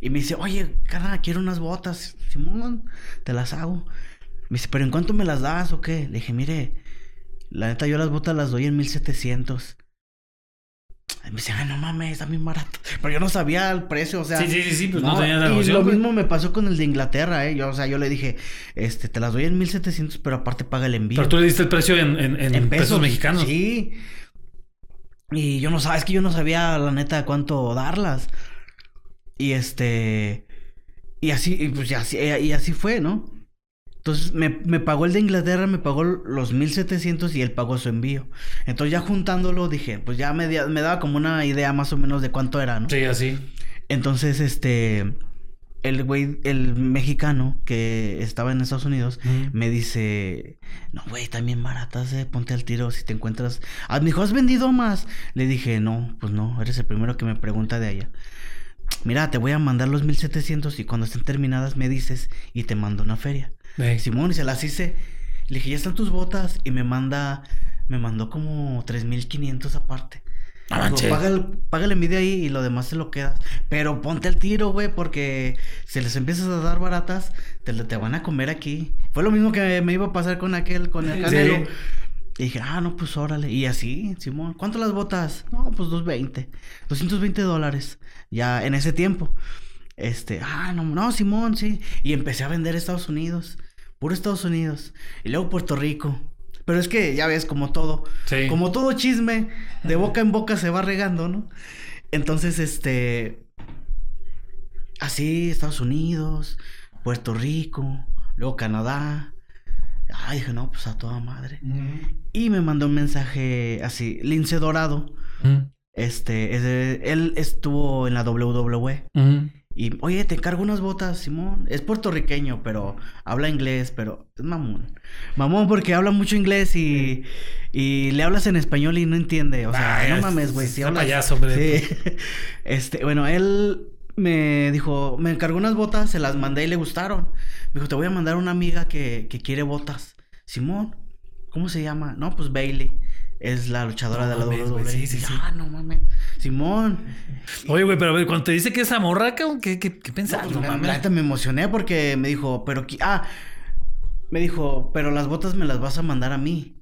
Y me dice, oye, cara, quiero unas botas. Simón, te las hago. Me dice, ¿pero en cuánto me las das o qué? Le dije, mire, la neta, yo las botas las doy en 1700. Y me dice, ay, no mames, está bien barato. Pero yo no sabía el precio, o sea. Sí, sí, sí, sí, pues no, no, tenías la y lo mismo me pasó con el de Inglaterra, ¿eh? Yo, o sea, yo le dije, este, te las doy en 1700, pero aparte paga el envío. Pero tú le diste el precio en, en, en En pesos, mexicanos. Sí. Y yo no sabía, es que yo no sabía la neta cuánto darlas. Y este. Y así, y pues y así, y así fue, ¿no? Entonces me, me pagó el de Inglaterra, me pagó los 1700 y él pagó su envío. Entonces ya juntándolo dije, pues ya me, me daba como una idea más o menos de cuánto era, ¿no? Sí, así. Entonces, este. El güey, el mexicano que estaba en Estados Unidos, Mm. me dice, no, güey, también baratas, eh, ponte al tiro si te encuentras. Ah, me dijo, ¿has vendido más? Le dije, no, pues no, eres el primero que me pregunta de allá. Mira, te voy a mandar los 1700 y cuando estén terminadas me dices y te mando una feria. Simón, y se las hice. Le dije, ya están tus botas y me manda, me mandó como 3500 aparte. No manches. paga, el, paga el envidia ahí y lo demás te lo quedas. Pero ponte al tiro, güey, porque si les empiezas a dar baratas, te, te van a comer aquí. Fue lo mismo que me iba a pasar con aquel, con el Sí. canelo. Y dije, ah, no, pues órale. Y así, Simón, ¿cuánto las botas? No, pues 220. 220 dólares. Ya en ese tiempo. Este, ah, no, no, Simón, sí. Y empecé a vender Estados Unidos. Puro Estados Unidos. Y luego Puerto Rico. Pero es que ya ves, como todo. Sí. Como todo chisme, de boca en boca se va regando, ¿no? Entonces, este. Así, Estados Unidos, Puerto Rico, luego Canadá. Ay, dije, no, pues a toda madre. Y me mandó un mensaje así, Lince Dorado. Este, es él estuvo en la WWE. Y, oye, te encargo unas botas, Simón. Es puertorriqueño, pero habla inglés, pero es mamón. Mamón porque habla mucho inglés y, y le hablas en español y no entiende. O sea, Ay, no es- mames, güey. Si hablas... payaso, hombre. Sí. Este, bueno, él me dijo, me encargó unas botas, se las mandé y le gustaron. Me dijo, te voy a mandar una amiga que, que quiere botas. Simón, ¿cómo se llama? No, pues Bailey. Es la luchadora No de la mames, WWE. sí, sí, sí. Ah, no mames. Simón. Oye, güey, pero a ver, cuando te dice que es amorra, ¿qué, qué, qué No, pensás? pues, No la- mames. la neta me emocioné porque me dijo, pero ah, me dijo, pero las botas me las vas a mandar a mí.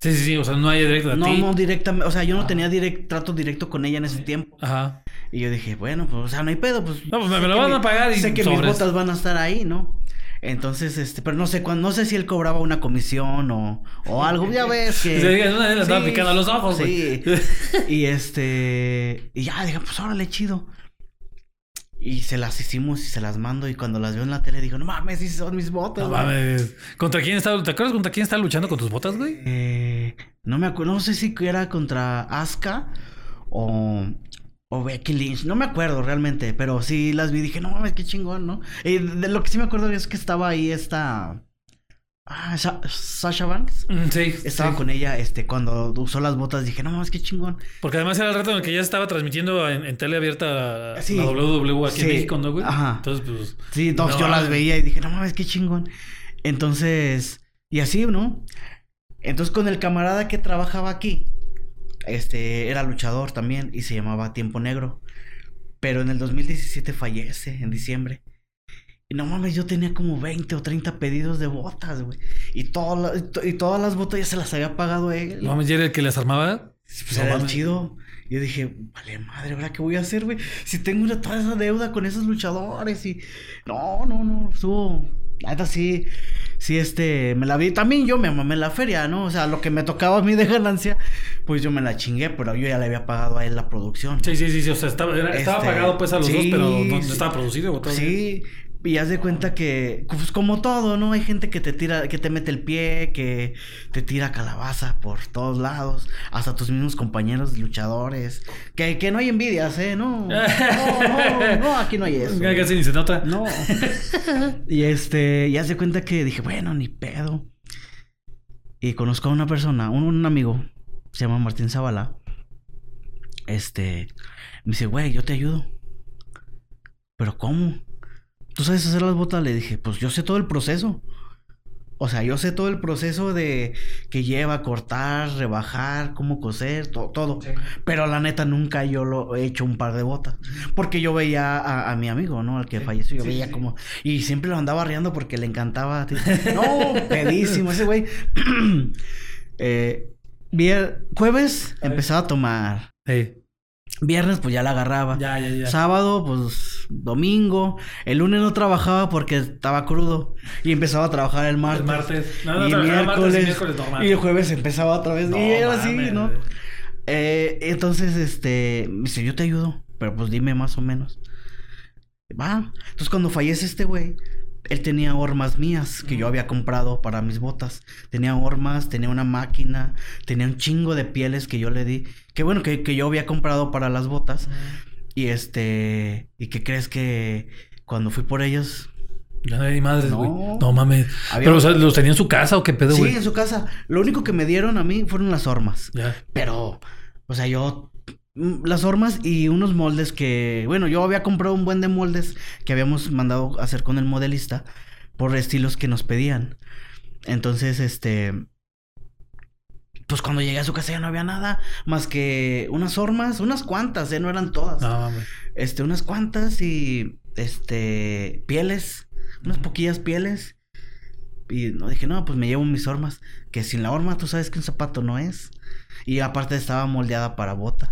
Sí, sí, sí, o sea, no hay directo a No, ti. no directamente, o sea, yo no tenía direct, trato directo con ella en ese tiempo. Ajá. Y yo dije, bueno, pues, o sea, no hay pedo, pues. No, pues, me sé lo van mi- a pagar y Sé que mis botas van a estar ahí, ¿no? Entonces, este, pero no sé cuándo, no sé si él cobraba una comisión o, o algo, ya ves que. Sí, una vez le estaba picando los ojos, Sí. y este, y ya, dije, pues órale, chido. Y se las hicimos y se las mando. Y cuando las veo en la tele, digo, no mames, sí son mis botas. No güey". mames. ¿Contra quién estaba? ¿Te acuerdas contra quién estaba luchando con tus botas, güey? Eh, no me acuerdo, no sé si era contra Asuka o, o Becky Lynch, no me acuerdo realmente, pero sí las vi y dije, no mames, qué chingón, ¿no? Y de lo que sí me acuerdo es que estaba ahí esta... Ah, Sa- Sasha Banks. Mm, Sí. Estaba sí. con ella, este, cuando usó las botas, dije, no mames, qué chingón. Porque además era el reto en el que ya estaba transmitiendo en, en tele abierta la, Sí. la WWE aquí en. México, ¿no, güey? Ajá. Entonces, pues. Sí, No yo las veía y dije, no mames, qué chingón. Entonces, Y así, ¿no? Entonces con el camarada que trabajaba aquí, este, era luchador también y se llamaba Tiempo Negro. Pero en el 2017 fallece, en diciembre. Y no mames, yo tenía como 20 o 30 pedidos de botas, güey. Y, todas y todas las botas ya se las había pagado él. No mames, ¿y era el que las armaba? Pues era el chido. Yo dije, vale madre, ¿ahora qué voy a hacer, güey? Si tengo una, toda esa deuda con esos luchadores y... No, no, no, estuvo... Nada, sí, sí, este, me la vi. También yo me mamé la feria, ¿no? O sea, lo que me tocaba a mí de ganancia, pues yo me la chingué, pero yo ya le había pagado a él la producción. Sí, sí, sí, sí. o sea, estaba, estaba este, pagado pues a los dos, pero no, estaba producido. Todo sí, y haz de cuenta que, pues como todo, ¿no? Hay gente que te tira, que te mete el pie, que te tira calabaza por todos lados, hasta tus mismos compañeros luchadores. Que, que no hay envidias, ¿eh? No, no, no, no aquí no hay eso. Casi ni se nota. No. y este, y haz de cuenta que dije, bueno, ni pedo. Y conozco a una persona, un, un amigo, se llama Martín Zavala. Este, me dice, güey, yo te ayudo. ¿Pero cómo? ¿tú sabes hacer las botas? Le dije, pues yo sé todo el proceso. O sea, yo sé todo el proceso de que lleva cortar, rebajar, cómo coser, todo. Pero la neta nunca yo lo he hecho un par de botas. Porque yo veía a, mi amigo, ¿no? Al que falleció, yo veía como... Y siempre lo andaba riendo porque le encantaba. no, pedísimo ese güey. eh, jueves empezaba a tomar. Viernes, pues ya la agarraba. Ya, ya, ya. Sábado, pues domingo. El lunes no trabajaba porque estaba crudo. Y empezaba a trabajar el martes. El martes. No, no, y, miércoles, martes y miércoles Y el jueves empezaba otra vez. y era así, ¿no? Eh, entonces, este, me dice, yo te ayudo. Pero pues dime más o menos. Va. Entonces cuando fallece este güey, él tenía hormas mías que yo había comprado para mis botas. Tenía hormas, tenía una máquina, tenía un chingo de pieles que yo le di. Que bueno, que, yo había comprado para las botas. Y este. ¿Y qué crees que cuando fui por ellos? Ya no hay madres, güey. No. mames. Pero, o sea, ¿los tenía en su casa o qué pedo, güey? Sí, en su casa. Lo único que me dieron a mí fueron las hormas. Ya. Pero, o sea, yo las hormas y unos moldes que, bueno, yo había comprado un buen de moldes que habíamos mandado hacer con el modelista por estilos que nos pedían. Entonces, este, pues cuando llegué a su casa ya no había nada más que unas hormas, unas cuantas, ¿eh? no eran todas. No, este, unas cuantas y este pieles, unas poquillas pieles. Y no dije, no, pues me llevo mis hormas, que sin la horma tú sabes que un zapato no es. Y aparte estaba moldeada para bota.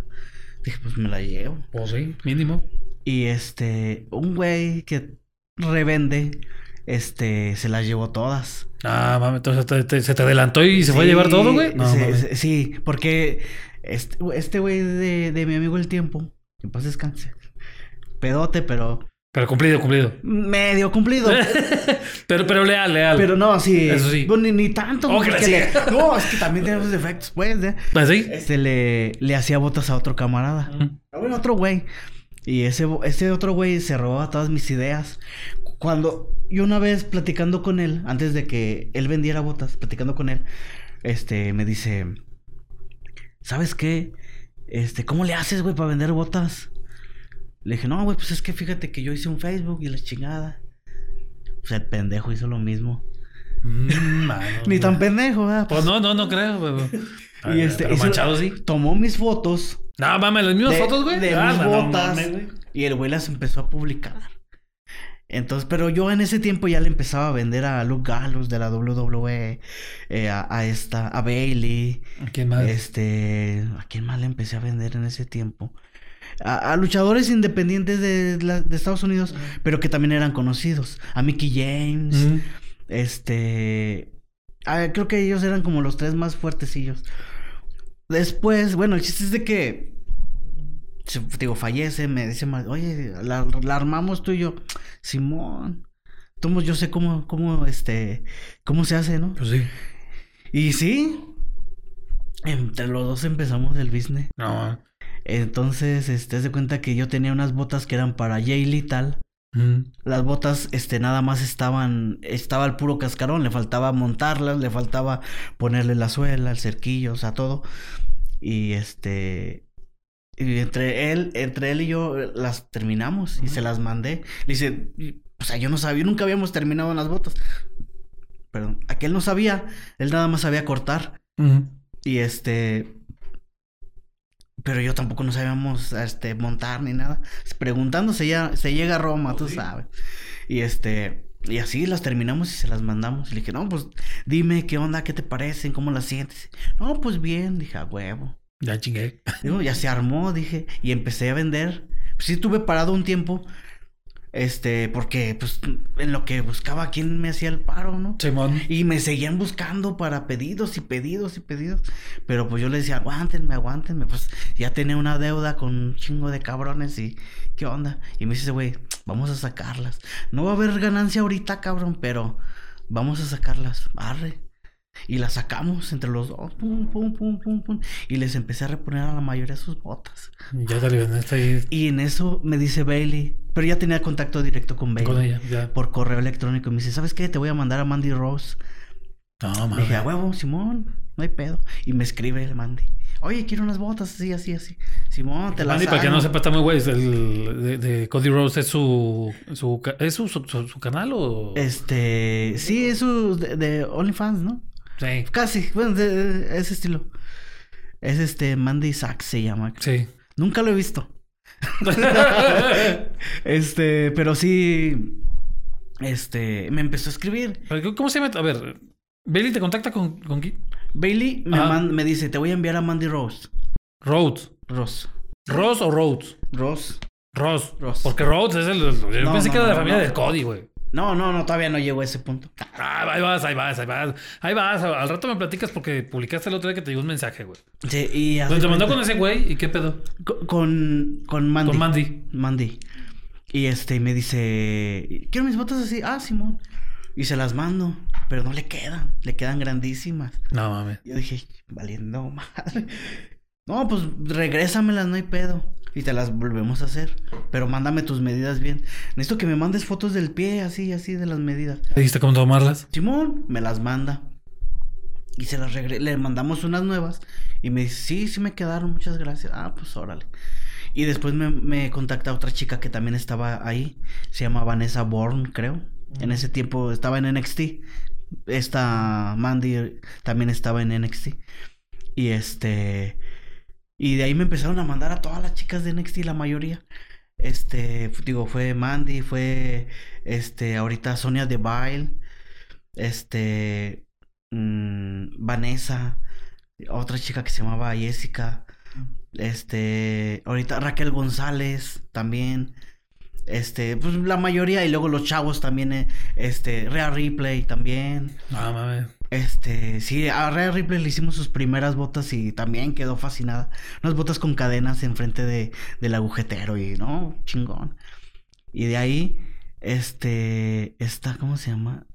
Dije, pues me la llevo. Pues sí, mínimo. Y este, un güey que revende, este, se las llevó todas. Ah, mames, entonces se te adelantó y se fue a llevar todo, güey. No, sí, porque este, este güey de, de mi amigo el tiempo, que paz descanse. Pedote, pero pero cumplido, cumplido. Medio cumplido. pero, pero leal, leal. Pero no, sí. Eso sí. ni, ni, tanto. Oh, no, es que también tiene sus defectos, pues. ¿eh? ¿Ah, sí? Este le, le hacía botas a otro camarada. A bueno, otro güey. Y ese, ese otro güey se robaba todas mis ideas. Cuando yo una vez platicando con él, antes de que él vendiera botas, platicando con él, este, me dice, ¿sabes qué? Este, ¿cómo le haces, güey, para vender botas? Le dije, no, güey, pues es que fíjate que yo hice un Facebook y la chingada. O sea, el pendejo hizo lo mismo. Mm, Ni tan pendejo, ¿verdad? Pues no, no, no creo, güey. y este, pero manchado, sí. Tomó mis fotos. No, mames, las mismas fotos, güey. De ah, mis botas. y el güey las empezó a publicar. Entonces, pero yo en ese tiempo ya le empezaba a vender a Luke Gallows de la WWE, eh, a, esta, a Bailey. ¿A quién más? Este, ¿a quién más le empecé a vender en ese tiempo? A, luchadores independientes de, Estados Unidos, pero que también eran conocidos. A Mickey James, este... creo que ellos eran como los tres más fuertecillos. Después, bueno, el chiste es de que... Digo, fallece, me dice, oye, la, armamos tú y yo. Simón. Tomos, yo sé cómo, cómo, este, cómo se hace, ¿no? Pues sí. Y sí, entre los dos empezamos el business. No. Entonces, este, de cuenta que yo tenía unas botas que eran para Jay tal. Mm. Las botas, este, nada más estaban, estaba el puro cascarón, le faltaba montarlas, le faltaba ponerle la suela, el cerquillo, o sea, todo. Y este, y entre él, entre él y yo las terminamos y se las mandé. Le dice, o sea, yo no sabía, nunca habíamos terminado las botas. perdón, aquel no sabía, él nada más sabía cortar. Y este. Pero yo tampoco no sabíamos este, montar ni nada. Preguntando se, ya, se llega a Roma, tú Sí. sabes. Y este. Y así las terminamos y se las mandamos. Y le dije, no, pues dime qué onda, qué te parecen, cómo las sientes. No, pues bien, dije, a huevo. Ya chingué. Digo, ya se armó, dije. Y empecé a vender. Pues sí, estuve parado un tiempo. Este, porque, pues, en lo que buscaba quién me hacía el paro, ¿no? Simón. Y me seguían buscando para pedidos y pedidos y pedidos. Pero pues yo les decía, aguántenme, aguántenme. Pues ya tenía una deuda con un chingo de cabrones y ¿qué onda? Y me dice, güey, vamos a sacarlas. No va a haber ganancia ahorita, cabrón, pero vamos a sacarlas. Arre. Y las sacamos entre los dos. Pum, pum, pum, pum, pum. Y les empecé a reponer a la mayoría de sus botas. Ya te ahí Y en eso me dice Bailey. Pero ya tenía contacto directo con Bailey. con ella. Ya. Por correo electrónico. Y me dice, ¿sabes qué? Te voy a mandar a Mandy Rose. No, Le dije, a huevo, Simón, no hay pedo. Y me escribe el Mandy. Oye, quiero unas botas así, así, así. Simón, te las Mandy, para que no sepa, está muy güey. es El de, de Cody Rose es su, su, ¿es su, su, su- su canal o...? Este, sí, eso de, de OnlyFans, ¿no? Sí. Casi, bueno, de, de ese estilo. Es este, Mandy Sachs se llama. Sí. Nunca lo he visto. Este, pero sí, este, me empezó a escribir. ¿Cómo se llama? A ver, Bailey te contacta con, con quién? Bailey me, man- me dice, te voy a enviar a Mandy Rose. Rhodes. Rose. ¿Ross o Rhodes? Rose. Ross. Ross. Porque Rhodes es el... Yo No, pensé no, que era de la familia del Cody, güey. No, no, no, todavía no llego a ese punto. Ah, ahí vas, ahí vas, ahí vas. Ahí vas. Al rato me platicas porque publicaste el otro día que te llegó un mensaje, güey. Sí, y Donde de te mandó con ese güey y qué pedo. Co- Con, con Mandy. Con Mandy. Mandy. Y este me dice, quiero mis botas así. Ah, Simón. Y se las mando, pero no le quedan, le quedan grandísimas. No mames. Yo dije, valiendo madre. No, pues regrésamelas, no hay pedo. Y te las volvemos a hacer. Pero mándame tus medidas bien. Necesito que me mandes fotos del pie, así, así, de las medidas. ¿Te dijiste cómo tomarlas? Simón me las manda. Y se las regre le mandamos unas nuevas. Y me dice, sí, sí me quedaron, muchas gracias. Ah, pues órale. Y después me, me contacta otra chica que también estaba ahí. Se llama Vanessa Bourne, creo. En ese tiempo estaba en NXT. Esta Mandy también estaba en NXT. Y este. Y de ahí me empezaron a mandar a todas las chicas de NXT, la mayoría. Este, digo, fue Mandy, fue este, ahorita Sonia Deville, este, mm, Vanessa, otra chica que se llamaba Jessica, este, ahorita Raquel González también, este, pues la mayoría, y luego los chavos también, eh, este, Rhea Ripley también, mames. Este, sí, a Rhea Ripley le hicimos sus primeras botas y también quedó fascinada. Unas botas con cadenas enfrente de, del agujetero y, no, chingón. Y de ahí, este, esta, ¿cómo se llama?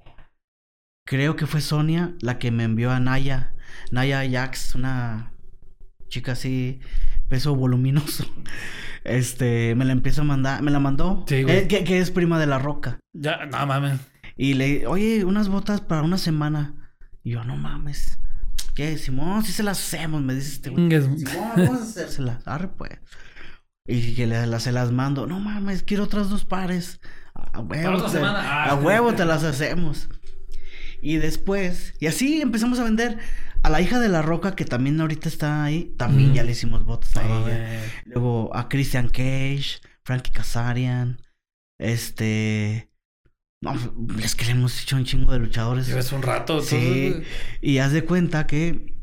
Creo que fue Sonia la que me envió a Naya. Naya Jax, una chica así, peso voluminoso. Este, me la empiezo a mandar, me la mandó. Sí, güey. Eh, que, que es prima de la roca. Ya, no mames. Y le, oye, unas botas para una semana. Y yo, no mames. ¿Qué? Simón, si se las hacemos, me dice este güey. Simón, vamos a hacérselas. Arre, pues. Y que le, la- se las mando. No mames, quiero otras dos pares. A huevo. Te- semana. Ah. a huevo te las hacemos. Y después, y así empezamos a vender. A la hija de la roca, que también ahorita está ahí, también Mm. ya le hicimos botas a ella. Luego a Christian Cage, Frankie Kazarian, este... No, es que le hemos hecho un chingo de luchadores. Llevas un rato. Sí. Y haz de cuenta que...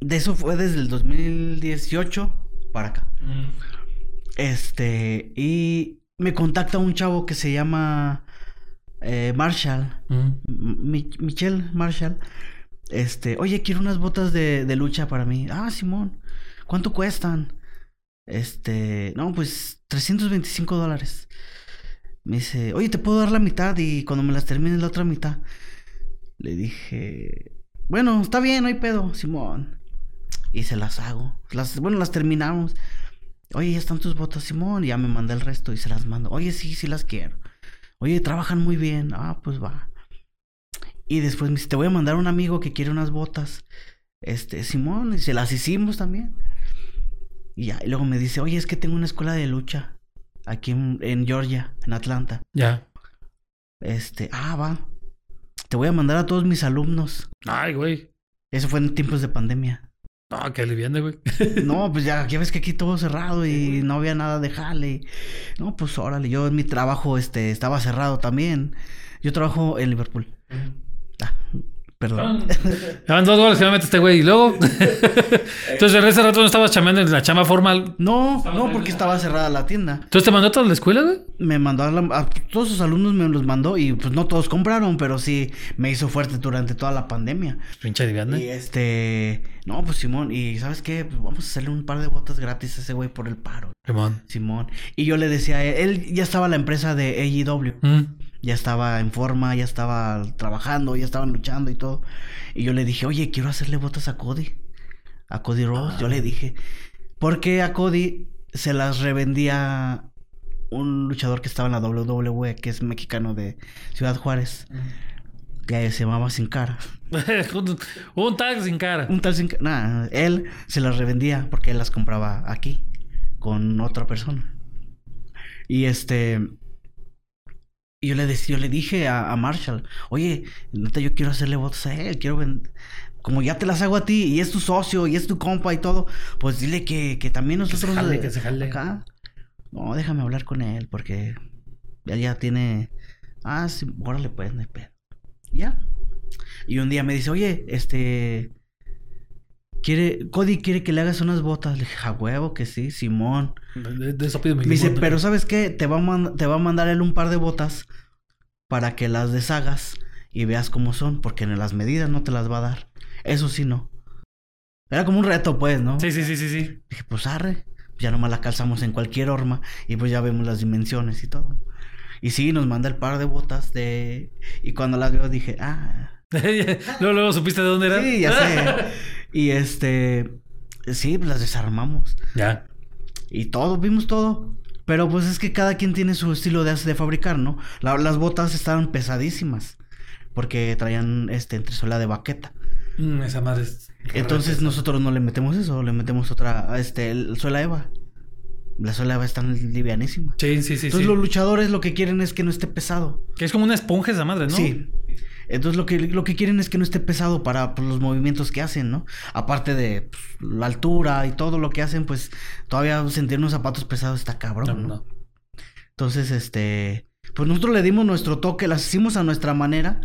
De eso fue desde el 2018 para acá. Mm. Este... Y me contacta un chavo que se llama... eh, Marshall. Mm. Mi- Michelle Marshall. Este, oye, quiero unas botas de, de lucha para mí. Ah, Simón, ¿cuánto cuestan? Este, no, pues 325 dólares. Me dice, oye, te puedo dar la mitad y cuando me las termines la otra mitad. Le dije, bueno, está bien, no hay pedo, Simón. Y se las hago. Las, bueno, las terminamos. Oye, ya están tus botas, Simón. Ya me mandé el resto y se las mando. Oye, sí, sí las quiero. Oye, trabajan muy bien. Ah, pues va. Y después me dice, te voy a mandar un amigo que quiere unas botas. Este, Simón, y se las hicimos también. Y ya, y luego me dice, oye, es que tengo una escuela de lucha. Aquí en, en Georgia, en Atlanta. Ya. Este, ah, va. te voy a mandar a todos mis alumnos. Ay, güey. Eso fue en tiempos de pandemia. No, que aliviane, güey. No, pues ya, ya ves que aquí todo cerrado y no había nada de jale. No, pues órale, yo en mi trabajo este, estaba cerrado también. Yo trabajo en Liverpool. Ah, perdón. Llevan dos goles que me mete este güey. Y luego. Entonces, en ese rato no estabas chamando en la chama formal. No, no, porque estaba cerrada la tienda. Entonces, ¿te mandó a toda la escuela, güey? Me mandó a, la- a todos sus alumnos, me los mandó y pues no todos compraron, pero sí me hizo fuerte durante toda la pandemia. Pinche Y aliviane. este, no, pues Simón, y ¿sabes qué? Pues vamos a hacerle un par de botas gratis a ese güey por el paro. Simón. Simón. Y yo le decía, a él, él ya estaba la empresa de AEW. Mm. Ya estaba en forma, ya estaba trabajando, ya estaban luchando y todo. Y yo le dije, oye, quiero hacerle botas a Cody. A Cody Rhodes. Yo le dije, porque a Cody se las revendía un luchador que estaba en la WWE, que es mexicano de Ciudad Juárez. Que se llamaba Sin Cara. un, un tag sin cara. Un tal Sin Cara. Nah, él se las revendía porque él las compraba aquí con otra persona. Y este. Y yo le, dec- yo le dije a, a Marshall, oye, neta, yo quiero hacerle votos a él, quiero ven- Como ya te las hago a ti y es tu socio y es tu compa y todo, pues dile que, que también se nosotros. jale, que se jale. Acá. No, déjame hablar con él porque ya, ya tiene. Ah, sí, órale, pues, no hay pedo. Ya. Y un día me dice, oye, este. Quiere, Cody quiere que le hagas unas botas. Le dije, a huevo que sí, Simón. De, de eso pido mi Me dice, pero. ¿sabes qué? Te va, a te va a mandar él un par de botas para que las deshagas y veas cómo son, porque en las medidas no te las va a dar. Eso sí, no. Era como un reto, pues, ¿no? Sí, sí, sí, sí, sí. Dije, pues arre. Ya nomás la calzamos en cualquier horma y pues ya vemos las dimensiones y todo. Y sí, nos manda el par de botas de... Y cuando las veo dije, ah, luego, luego supiste de dónde era. sí, ya sé. y este... Sí, pues las desarmamos. ya. Y todo, vimos todo. Pero pues es que cada quien tiene su estilo de, de fabricar, ¿no? La- las botas estaban pesadísimas. Porque traían este entresuela de baqueta. Mm, esa madre es. Entonces nosotros no le metemos eso, le metemos otra, este, el suela Eva. La suela Eva está livianísima. Sí, sí, sí. Entonces sí. los luchadores lo que quieren es que no esté pesado. Que es como una esponja esa madre, ¿no? Sí. Entonces lo que, lo que quieren es que no esté pesado para pues, los movimientos que hacen, ¿no? Aparte de pues, la altura y todo lo que hacen, pues todavía sentir unos zapatos pesados está cabrón, No, ¿no? no. Entonces, este, pues nosotros le dimos nuestro toque, las hicimos a nuestra manera.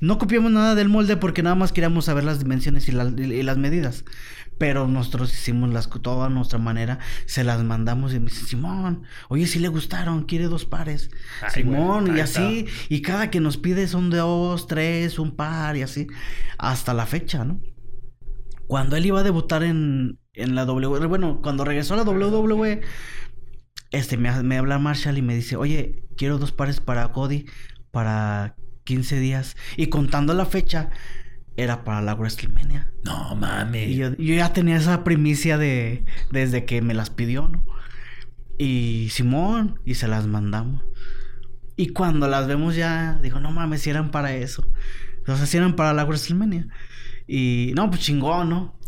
No copiamos nada del molde porque nada más queríamos saber las dimensiones y, la- y- y las medidas. Pero nosotros hicimos las todo a nuestra manera, se las mandamos y me dice, Simón, oye, si le gustaron, quiere dos pares. Ay, Simón, y así, y cada que nos pide son dos, tres, un par y así, hasta la fecha, ¿no? Cuando él iba a debutar en, en la WWE, bueno, cuando regresó a la WWE, este, me, me habla Marshall y me dice, oye, quiero dos pares para Cody para 15 días. Y contando la fecha, era para la WrestleMania. No mames. Y yo, ya tenía esa primicia de desde que me las pidió, ¿no? Y Simón, y se las mandamos. Y cuando las vemos ya, dijo, no mames, si eran para eso. Entonces, si eran para la WrestleMania. Y no, pues chingón, ¿no?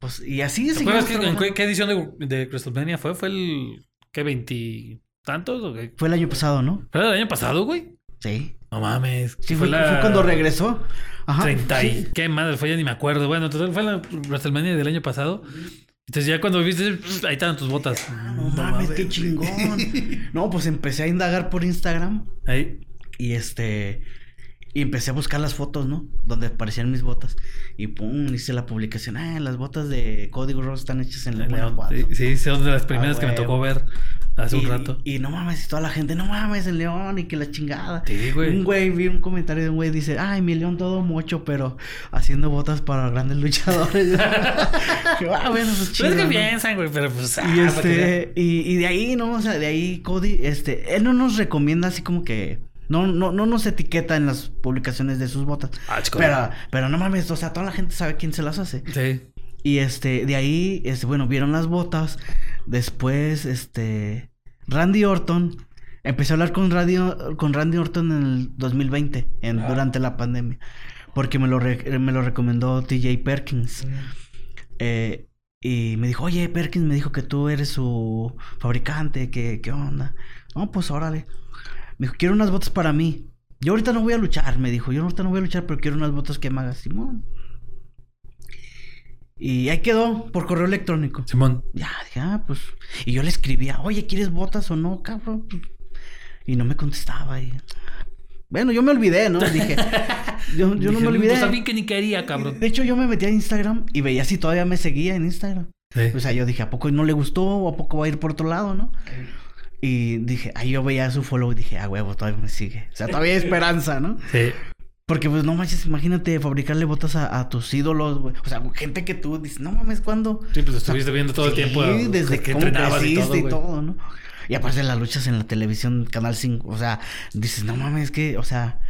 Pues, y así ¿Te en qué edición de, de WrestleMania fue? Fue el. ¿Qué? 20 tanto. Güey? Fue el año pasado, ¿no? Fue el año pasado, güey. Sí. No mames. Sí, fue, cuando regresó. Ajá. 30 y... ¿Qué madre fue? Ya ni me acuerdo. Bueno, entonces fue la WrestleMania del año pasado. Entonces ya cuando viste, ahí estaban tus botas. Ah, no, mames, mames, qué chingón. no, pues empecé a indagar por Instagram. Ahí. Y este... Y empecé a buscar las fotos, ¿no? Donde aparecían mis botas. Y pum, hice la publicación. Ah, las botas de Código Ross están hechas en En León. León. Sí, sí, son de las primeras Ah, que me tocó ver hace y, un rato. Y, no mames, y toda la gente, no mames, en León y que la chingada. Sí, güey. Un güey, vi un comentario de un güey, dice, ay, mi León todo mocho, pero haciendo botas para grandes luchadores. Dije, ah, bueno, pues chido. Pero es que ¿no?". piensan, güey, pero pues. ah, Y que este, y, y de ahí, ¿no? O sea, de ahí Cody, este, él no nos recomienda así como que. No, no, no nos etiqueta en las publicaciones de sus botas. Ah. Pero, pero no mames, o sea, toda la gente sabe quién se las hace. Sí. Y este, de ahí, este, bueno, vieron las botas. Después, este, Randy Orton. Empecé a hablar con, Radio, con Randy Orton en el 2020, en, Ah. durante la pandemia. Porque me lo, re- me lo recomendó TJ Perkins. Eh, y me dijo, oye, Perkins me dijo que tú eres su fabricante, que, ¿qué onda? No, pues órale. Me dijo, quiero unas botas para mí. yo ahorita no voy a luchar, me dijo. Yo ahorita no voy a luchar, pero quiero unas botas que me haga Simón. Y ahí quedó por correo electrónico. Simón. Ya, dije, ah, pues. Y yo le escribía, oye, ¿quieres botas o no, cabrón? Y no me contestaba. Y... Bueno, yo me olvidé, ¿no? Dije, yo, yo no me olvidé. Pues también que ni quería, cabrón. De hecho, yo me metí a Instagram y veía si todavía me seguía en Instagram. Sí. O sea, yo dije, ¿a poco no le gustó o a poco va a ir por otro lado, no? Y dije, ahí yo veía su follow y dije, ah, huevo, todavía me sigue. O sea, todavía hay esperanza, ¿no? Sí. Porque, pues, no manches, imagínate fabricarle botas a, a tus ídolos, güey. O sea, gente que tú dices, no mames, ¿cuándo? Sí, pues estuviste viendo todo el Sí, tiempo. eh, desde que entrenabas y todo, güey. ¿no? Y aparte las luchas en la televisión, Canal 5, o sea, dices, no mames, que, o sea,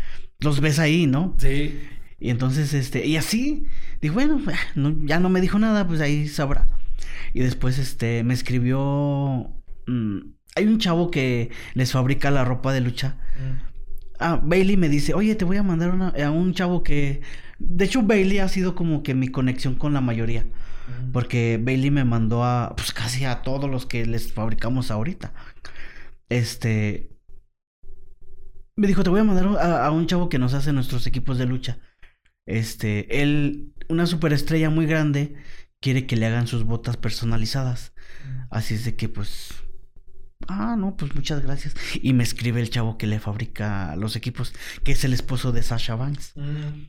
los ves ahí, ¿no? Sí. Y entonces, este, y así, dije, bueno, ah, no- ya no me dijo nada, pues ahí sabrá. Y después, este, me escribió, mm, hay un chavo que les fabrica la ropa de lucha. Ah, Bailey me dice, oye, te voy a mandar una- a un chavo que... De hecho, Bailey ha sido como que mi conexión con la mayoría. Porque Bailey me mandó a, pues casi a todos los que les fabricamos ahorita. Este... Me dijo, te voy a mandar a, a un chavo que nos hace nuestros equipos de lucha. Este, él, una superestrella muy grande, quiere que le hagan sus botas personalizadas. Así es de que, pues... Ah, no, pues muchas gracias. Y me escribe el chavo que le fabrica los equipos, que es el esposo de Sasha Banks. Mm.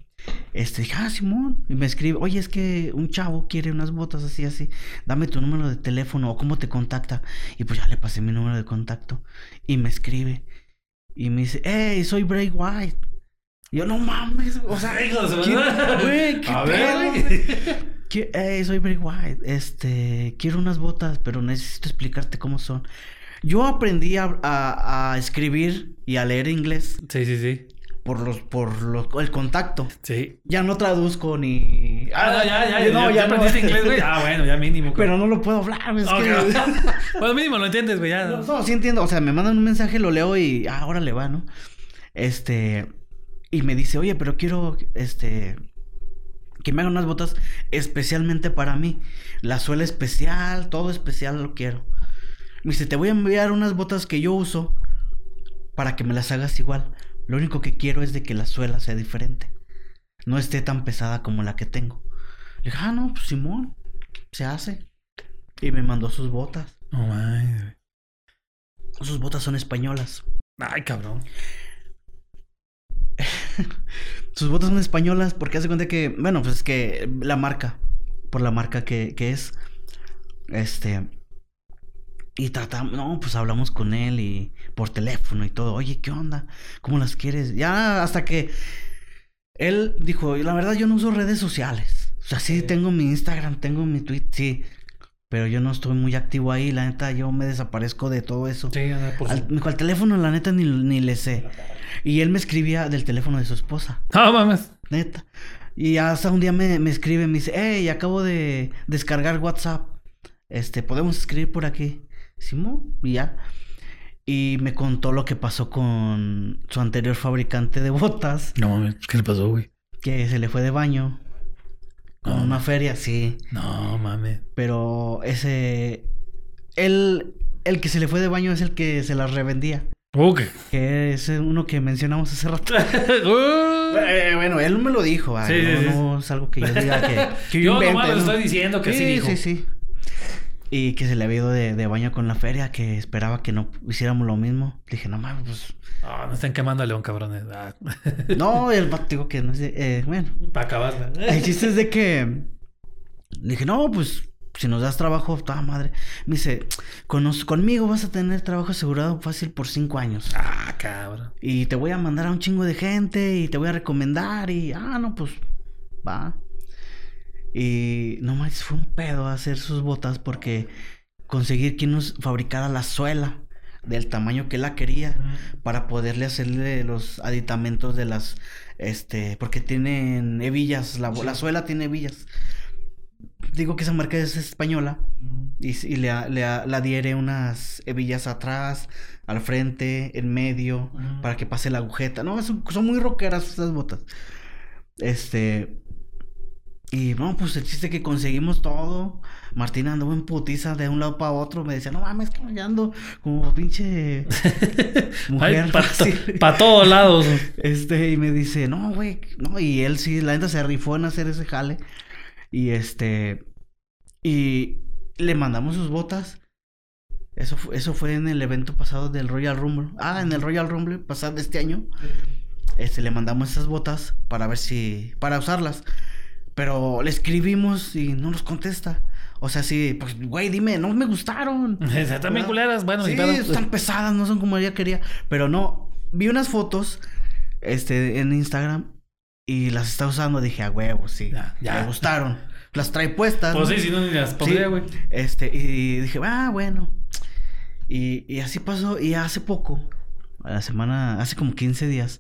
Este, dije, ah, Simón. Y me escribe, oye, es que un chavo quiere unas botas así, así. Dame tu número de teléfono o cómo te contacta. Y pues ya le pasé mi número de contacto. Y me escribe. Y me dice, hey, soy Bray White. Y yo, no mames, o sea, Hijo de su ¿qué- madre. güey, qué A ver, hey, soy Bray White. Este, quiero unas botas, pero necesito explicarte cómo son. Yo aprendí a, a- a escribir y a leer inglés Sí, sí, sí. por los, por los, el contacto. Sí. Ya no traduzco ni. Ah, no, ya, ya, No, ya, ya aprendiste no. inglés, güey. Ah, bueno, ya mínimo. Pero no lo puedo hablar, es Ok. que. bueno, mínimo lo entiendes, güey, ya. No, no, sí entiendo. O sea, me mandan un mensaje, lo leo y ah, ahora le va, ¿no? Este. Y me dice, oye, pero quiero. Este. Que me hagan unas botas especialmente para mí. La suela especial, todo especial lo quiero. Me dice, te voy a enviar unas botas que yo uso para que me las hagas igual. Lo único que quiero es de que la suela sea diferente. No esté tan pesada como la que tengo. Le dije, ah, no, pues Simón, se hace. Y me mandó sus botas. No güey. Sus botas son españolas. Ay, cabrón. Sus botas son españolas porque hace cuenta que, bueno, pues es que la marca, por la marca que, que es, este, y tratamos, no, pues hablamos con él y por teléfono y todo, oye, ¿qué onda? ¿Cómo las quieres? Ya hasta que él dijo, la verdad yo no uso redes sociales, o sea, sí Sí. tengo mi Instagram, tengo mi Twitter, sí, pero yo no estoy muy activo ahí, la neta, yo me desaparezco de todo eso. Sí, por Al, al teléfono, la neta, ni, ni le sé. Y él me escribía del teléfono de su esposa, No mames. neta. Y hasta un día me, me escribe, me dice, hey, acabo de descargar WhatsApp. Este, podemos escribir por aquí. Simón, y ya. Y me contó lo que pasó con su anterior fabricante de botas, No mames, ¿qué le pasó, güey? que se le fue de baño. Con No, una feria, sí. No mames. Pero ese. Él, el que se le fue de baño es el que se las revendía. ¿qué? Que es uno que mencionamos hace rato. Uh. Eh, bueno, él me lo dijo. ay, Sí, no, sí, sí. no es algo que yo diga que, que Yo nomás lo estoy diciendo que sí, sí dijo. sí, sí. Y que se le había ido de, de baño con la feria, que esperaba que no hiciéramos lo mismo. Dije, no mames, pues. No, no están quemando a León, cabrones. Ah. No, el vato digo que no sé. eh, bueno, Para acabar. el chiste es de que. Le dije, no, pues. Si nos das trabajo, toda madre. Me dice, "Con nos- conmigo vas a tener trabajo asegurado fácil por cinco años. Ah, cabrón. Y te voy a mandar a un chingo de gente y te voy a recomendar y, ah, no, pues, va. Y no más, fue un pedo hacer sus botas porque conseguir quien nos fabricara la suela del tamaño que él la quería para poderle hacerle los aditamentos de las, este, porque tienen hebillas, la, la suela tiene hebillas. Digo que esa marca es española y, y le, le, a- le adhiere unas hebillas atrás, al frente, en medio, para que pase la agujeta. No, son, son muy rockeras esas botas. Este. Y bueno, pues el chiste que conseguimos todo. Martín andó en putiza de un lado para otro. Me decía, no mames, que me ando como pinche mujer. Para fácil". todos lados. Este, y me dice, no, güey, no, y él sí, la neta se rifó en hacer ese jale. Y este, y le mandamos sus botas. Eso, fu- eso fue en el evento pasado del Royal Rumble. Ah, en el Royal Rumble pasado de este año. Este, le mandamos esas botas para ver si, para usarlas. Pero le escribimos y no nos contesta. O sea, sí, pues, güey, dime, no me gustaron. Están culeras. Bueno, sí, están pesadas, no son como ella quería. Pero no, vi unas fotos este, en Instagram y las está usando. Dije, a huevo, sí. Ya, ya. Me gustaron. Las trae puestas. Pues ¿no? sí, si no ni las pondría, Sí. güey. Este, y dije, ah, bueno. Y, y así pasó. Y hace poco, a la semana, hace como 15 días,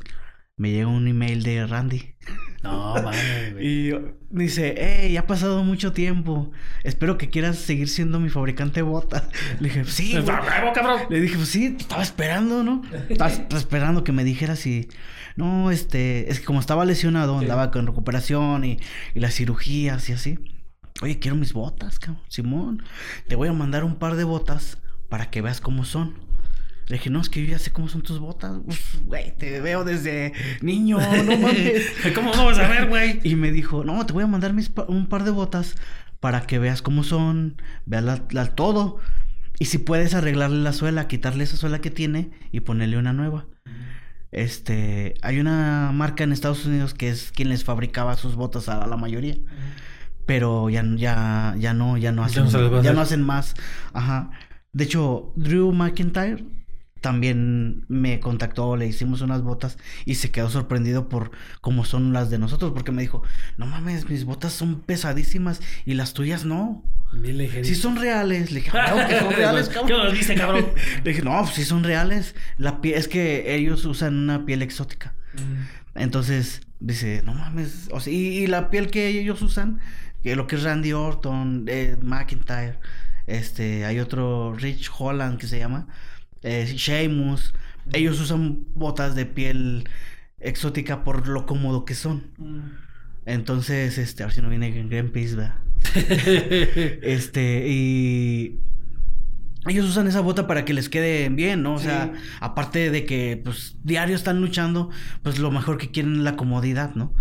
me llegó un email de Randy. No, mames, güey. Y me dice, hey, ya ha pasado mucho tiempo. Espero que quieras seguir siendo mi fabricante de botas. Le dije, sí. güey". ¡A huevo, cabrón! Le dije, pues sí, te estaba esperando, ¿no? Estaba esperando que me dijeras si... No, este... Es que como estaba lesionado, Sí. andaba con recuperación y, y las cirugías y así. Oye, quiero mis botas, cabrón. Simón, te voy a mandar un par de botas para que veas cómo son. Le dije, no, es que yo ya sé cómo son tus botas. Uf, güey, te veo desde niño, no mames. ¿Cómo no vas a ver, güey? Y me dijo, no, te voy a mandar mis pa- un par de botas para que veas cómo son, veas la, la- todo. Y si puedes arreglarle la suela, quitarle esa suela que tiene y ponerle una nueva. Este, hay una marca en Estados Unidos que es quien les fabricaba sus botas a la mayoría. Pero ya, ya, ya no, ya no Ya hacen, no se les va a ya no hacen más. Ajá. De hecho, Drew McIntyre también me contactó, le hicimos unas botas y se quedó sorprendido por cómo son las de nosotros, porque me dijo, no mames, mis botas son pesadísimas y las tuyas no. Sí son reales. Le dije, claro que son reales, ¿Qué cabrón. nos dice, cabrón? Le dije, no, pues sí son reales. La piel, es que ellos usan una piel exótica. Entonces, dice, no mames. O sea, y, y la piel que ellos usan, que lo que es Randy Orton, eh, McIntyre, este, hay otro Rich Holland que se llama, eh, Sheamus. Ellos usan botas de piel exótica por lo cómodo que son. Entonces, este, a ver si no viene Greenpeace, ¿verdad? Este, y ellos usan esa bota para que les quede bien, ¿no? O sea, aparte de que, pues, diario están luchando, pues lo mejor que quieren es la comodidad, ¿no?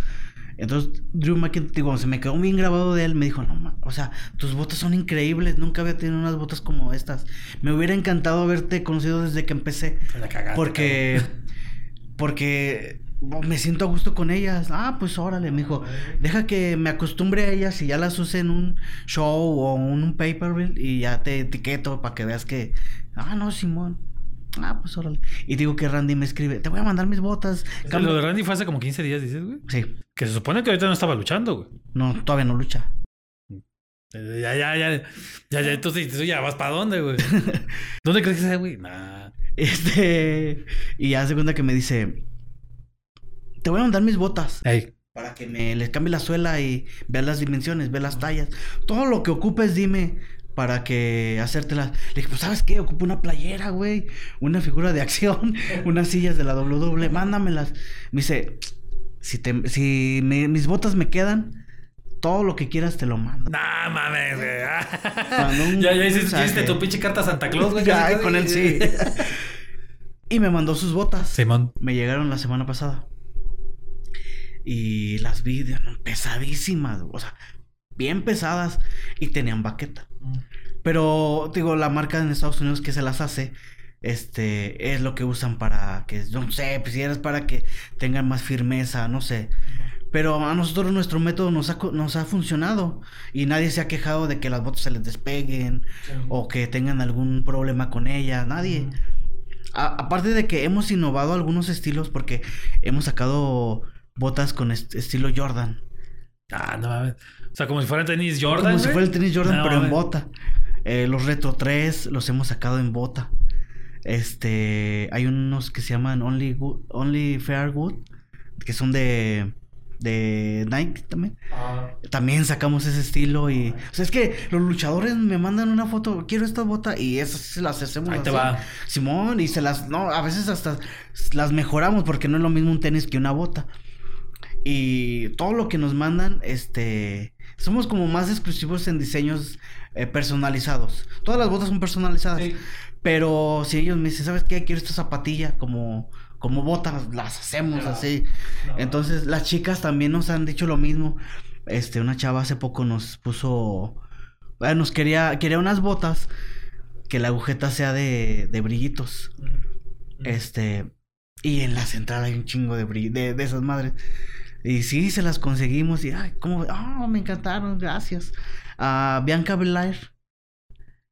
Entonces, Drew McIntyre, digo, se me quedó bien grabado de él, me dijo, no, ma- o sea, tus botas son increíbles, nunca había tenido unas botas como estas. Me hubiera encantado haberte conocido desde que empecé, La cagaste, porque, porque me siento a gusto con ellas. Ah, pues órale, me dijo, deja que me acostumbre a ellas y ya las use en un show o en un paper y ya te etiqueto para que veas que, ah, no, Simón. Ah, pues órale. Y digo que Randy me escribe, te voy a mandar mis botas. Lo de Randy fue hace como 15 días, dices, güey. Sí, Que se supone que ahorita no estaba luchando, güey. no, todavía no lucha. Ya, ya, ya. Ya, ya. Entonces, tú ya vas para dónde, güey. ¿Dónde crees que sea, güey? Nah. Este, y hace cuenta que me dice, te voy a mandar mis botas. Ey. Para que me les cambie la suela y veas las dimensiones, veas las tallas. Todo lo que ocupes, dime para que hacértelas. Le dije, pues, ¿sabes qué? Ocupo una playera, güey. Una figura de acción. unas sillas de la WWE. Mándamelas. Me dice, si, te, si me- mis botas me quedan, todo lo que quieras te lo mando. Nah, mames, güey. Ya, ya hiciste, tu pinche carta a Santa Claus, güey. Ya, con él sí. y me mandó sus botas. Simón. Me llegaron la semana pasada. Y las vi pesadísimas, o sea, bien pesadas y tenían baqueta. Pero, digo, la marca en Estados Unidos que se las hace, este, es lo que usan para que, no sé, pues si eres para que tengan más firmeza, no sé. Pero a nosotros nuestro método nos ha, nos ha funcionado y nadie se ha quejado de que las botas se les despeguen o que tengan algún problema con ellas, nadie. A- aparte de que hemos innovado algunos estilos porque hemos sacado botas con est- estilo Jordan. Ah, no mames. O sea, como si fueran tenis Jordan. Como si fuera el tenis Jordan, No, pero en bota. Eh, los Retro 3 los hemos sacado en bota. Este, hay unos que se llaman Only Good, Only Fair Good, que son de de Nike también. Ah. También sacamos ese estilo y, o sea, es que los luchadores me mandan una foto, quiero esta bota y esas se las hacemos Ahí te así. va. Simón y se las no, a veces hasta las mejoramos porque no es lo mismo un tenis que una bota. Y todo lo que nos mandan, este, somos como más exclusivos en diseños eh, personalizados. Todas las botas son personalizadas. Pero si ellos me dicen, ¿sabes qué? Quiero esta zapatilla como, como botas, las hacemos así. Entonces, las chicas también nos han dicho lo mismo. Este, una chava hace poco nos puso. Bueno, nos quería, quería unas botas que la agujeta sea de, de brillitos. Este. Y en la central hay un chingo de, de, de esas madres. Y sí, se las conseguimos. Y, ay, como, oh, me encantaron, gracias. A Bianca Belair.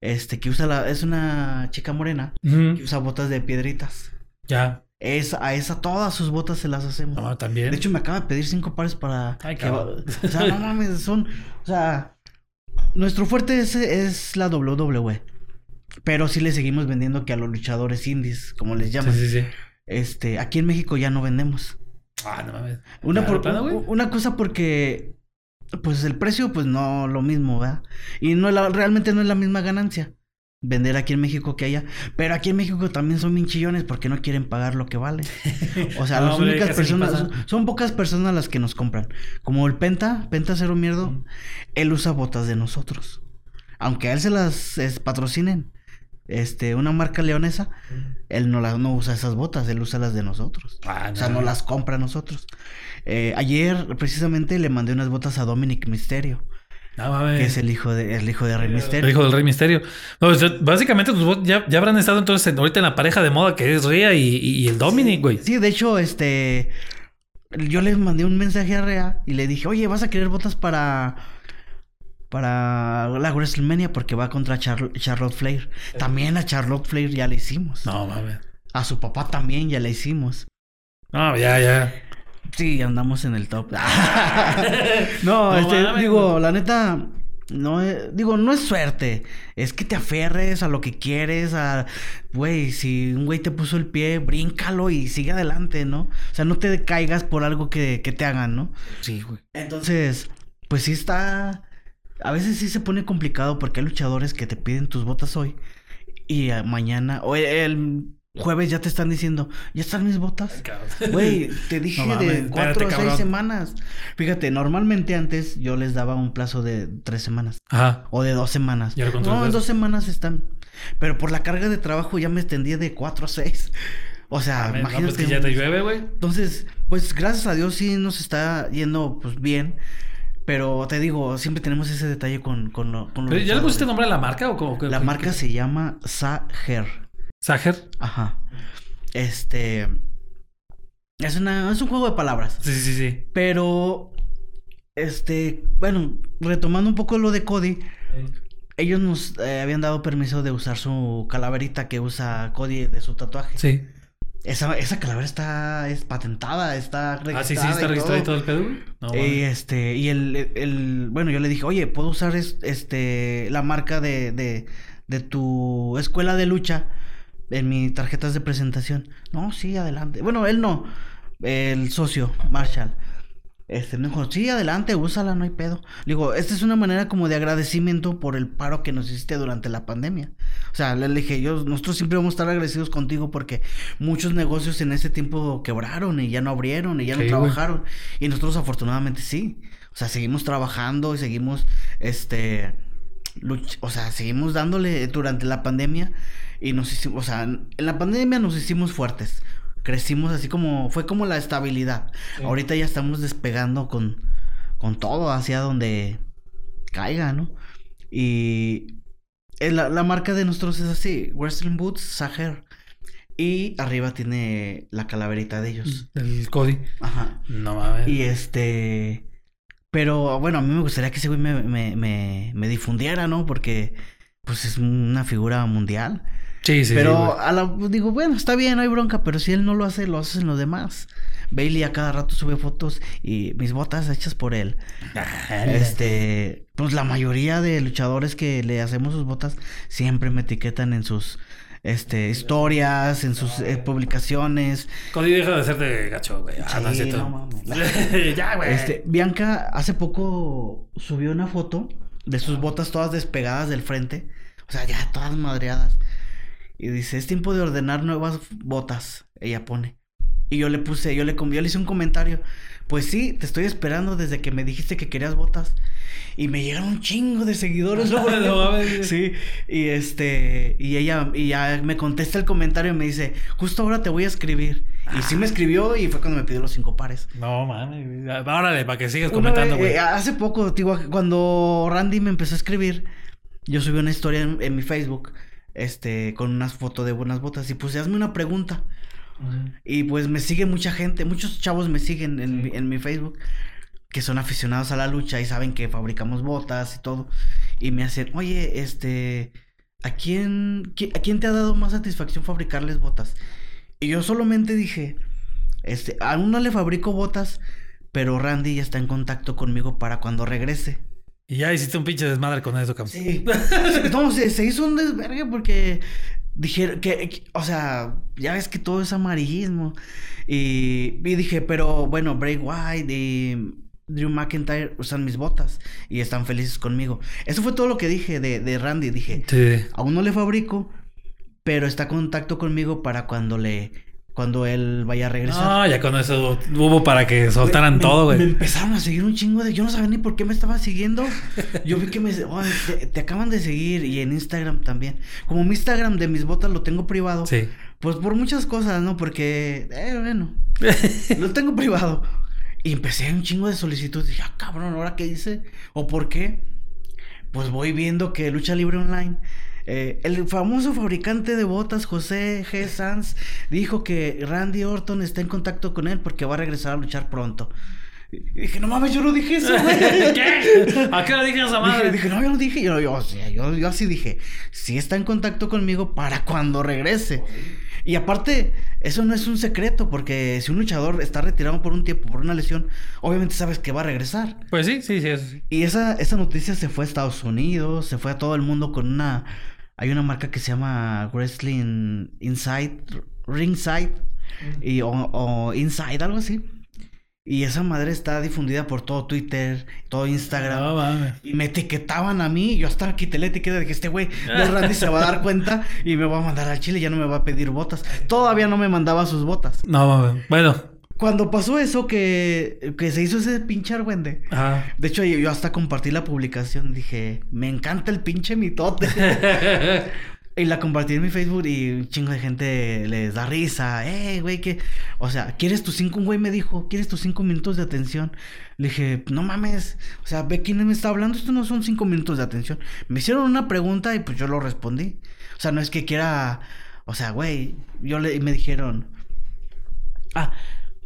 Este, que usa la. Es una chica morena. Que usa botas de piedritas. Ya. Es, a esa todas sus botas se las hacemos. No, también. De hecho, me acaba de pedir cinco pares para. Ay, cabrón. o sea, no mames, son. O sea. Nuestro fuerte es, es la WWE. Pero sí le seguimos vendiendo que a los luchadores indies, como les llaman. Sí, sí, sí. Este, aquí en México ya no vendemos. Ah, no mames. Una, una cosa porque, pues el precio, pues no lo mismo, ¿verdad? Y no la, realmente no es la misma ganancia vender aquí en México que allá. Pero aquí en México también son minchillones porque no quieren pagar lo que vale. O sea, las únicas personas, son, pocas personas las que nos compran. Como el Penta, Penta Cero Mierdo, él usa botas de nosotros. Aunque a él se las patrocinen este, una marca leonesa, él no, la, no usa esas botas, él usa las de nosotros. Ah, o sea, no las compra a nosotros. Eh, ayer, precisamente, le mandé unas botas a Dominic Misterio. Ah, que es el hijo de el hijo de Rey Misterio. El hijo del Rey Misterio. básicamente pues, ya, ya, habrán estado entonces ahorita en la pareja de moda que es Rea y, y el Dominic, güey. Sí, de hecho, este yo les mandé un mensaje a Rea y le dije, oye, ¿vas a querer botas para para la WrestleMania porque va contra Charlotte Flair. También a Charlotte Flair ya le hicimos. No, mames. A su papá también ya le hicimos. No, ya, ya. Sí, andamos en el top. no, este, digo, la neta, no digo, no es suerte. Es que te aferres a lo que quieres, a, güey, si un güey te puso el pie, bríncalo y sigue adelante, ¿no? O sea, no te caigas por algo que, que te hagan, ¿no? Sí, güey. Entonces, pues sí está, a veces sí se pone complicado porque hay luchadores que te piden tus botas hoy y eh, mañana o el jueves ya te están diciendo, ya están mis botas. Güey, te dije de cuatro o seis semanas. Fíjate, normalmente antes yo les daba un plazo de tres semanas. Ajá. O de dos semanas. No, en dos semanas están. Pero por la carga de trabajo ya me extendí de cuatro a seis. O sea, imagínate. No, pues que ya te llueve, güey. Entonces, pues gracias a Dios sí nos está yendo pues bien. Pero te digo, siempre tenemos ese detalle con, con, lo, con ¿Ya le pusiste nombre a la marca o cómo? La marca se llama Sager. ¿Sager? Ajá. Este. Es, una, es un juego de palabras. Sí, sí, sí. Pero. Este. Bueno, retomando un poco lo de Cody. Ellos nos eh, habían dado permiso de usar su calaverita que usa Cody de su tatuaje. Sí. Esa, esa calavera está es patentada, está registrada. Ah, sí, sí, está registrada y todo el pedo. No, y este, y el, el, bueno, yo le dije, oye, ¿puedo usar este la marca de, de, de tu escuela de lucha en mis tarjetas de presentación? No, sí, adelante. Bueno, él no, el socio, Marshall. Este, me dijo, sí, adelante, úsala, no hay pedo. digo, esta es una manera como de agradecimiento por el paro que nos hiciste durante la pandemia. O sea, le dije, yo, nosotros siempre vamos a estar agradecidos contigo porque muchos negocios en ese tiempo quebraron y ya no abrieron y ya no trabajaron. Y nosotros afortunadamente sí. O sea, seguimos trabajando y seguimos, este, o sea, seguimos dándole durante la pandemia y nos hicimos, o sea, en la pandemia nos hicimos fuertes crecimos así como, fue como la estabilidad. Ahorita ya estamos despegando con, con todo hacia donde caiga, ¿no? Y la, la marca de nosotros es así, Wrestling Boots, Sager. Y arriba tiene la calaverita de ellos. El Cody. Ajá. No mames. Y este... Pero bueno, a mí me gustaría que ese güey me, me, me, me difundiera, ¿no? Porque pues es una figura mundial. Sí, sí, pero a la, digo, bueno, está bien, no hay bronca, pero si él no lo hace, lo hacen los demás. Bailey a cada rato sube fotos y mis botas hechas por él. este, pues la mayoría de luchadores que le hacemos sus botas siempre me etiquetan en sus este historias, en sus eh, publicaciones. Cody deja de ser de gacho, güey. Ah, no, ya, güey. Este, Bianca hace poco subió una foto de sus botas todas despegadas del frente. O sea, ya todas madreadas. Y dice, es tiempo de ordenar nuevas botas, ella pone. Y yo le puse, yo le, yo le hice un comentario. Pues sí, te estoy esperando desde que me dijiste que querías botas. Y me llegaron un chingo de seguidores. sí, y este, y ella, y ya me contesta el comentario y me dice, justo ahora te voy a escribir. Y sí me escribió y fue cuando me pidió los cinco pares. No, mames. Órale, para que sigas comentando, güey. Eh, hace poco, digo, cuando Randy me empezó a escribir, yo subí una historia en, mi Facebook, este, con unas fotos de buenas botas y puse, hazme una pregunta. Y pues me sigue mucha gente, muchos chavos me siguen en, mi Facebook que son aficionados a la lucha y saben que fabricamos botas y todo. Y me hacen, oye, este, ¿a quién, ¿a quién te ha dado más satisfacción fabricarles botas? Y yo solamente dije, este, a uno le fabrico botas, pero Randy ya está en contacto conmigo para cuando regrese. Y ya hiciste un pinche desmadre con eso, cabrón. Sí. no, se, hizo un desvergue porque dijeron que, o sea, ya ves que todo es amarillismo. Y, y dije, pero bueno, Bray White y Drew McIntyre usan mis botas y están felices conmigo. Eso fue todo lo que dije de, de Randy. Dije, sí. aún no le fabrico, pero está en contacto conmigo para cuando le cuando él vaya a regresar. Ah, ya con eso hubo para que soltaran todo, güey. Me empezaron a seguir un chingo de. Yo no sabía ni por qué me estaba siguiendo. Yo vi que me. te, acaban de seguir y en Instagram también. Como mi Instagram de mis botas lo tengo privado. Sí. Pues por muchas cosas, ¿no? Porque. Eh, bueno. lo tengo privado. Y empecé un chingo de solicitudes. Dije, ah, cabrón, ¿ahora qué hice? ¿O por qué? Pues voy viendo que Lucha Libre Online eh, el famoso fabricante de botas, José G. Sanz, dijo que Randy Orton está en contacto con él porque va a regresar a luchar pronto. Y dije, no mames, yo no dije eso, güey. ¿Qué? ¿A qué le dije esa madre? Dije, no, yo no dije. Yo, yo, yo, yo, así dije, sí está en contacto conmigo para cuando regrese. Y aparte, eso no es un secreto, porque si un luchador está retirado por un tiempo, por una lesión, obviamente sabes que va a regresar. Pues sí, sí, sí. Eso sí. Y esa, esa noticia se fue a Estados Unidos, se fue a todo el mundo con una hay una marca que se llama Wrestling Inside, Ringside, y, o, Inside, algo así. Y esa madre está difundida por todo Twitter, todo Instagram. y me etiquetaban a mí. Yo hasta quité la etiqueta de que este güey de Randy se va a dar cuenta y me va a mandar al Chile. Ya no me va a pedir botas. Todavía no me mandaba sus botas. No, mames. Bueno, cuando pasó eso que, que se hizo ese pinche argüende. De hecho, yo, hasta compartí la publicación. Dije, me encanta el pinche mitote. y la compartí en mi Facebook y un chingo de gente les da risa. Eh, güey, que... O sea, ¿quieres tus cinco? Un güey me dijo, ¿quieres tus cinco minutos de atención? Le dije, no mames. O sea, ve quién me está hablando. Esto no son cinco minutos de atención. Me hicieron una pregunta y pues yo lo respondí. O sea, no es que quiera... O sea, güey, yo le... me dijeron... Ah,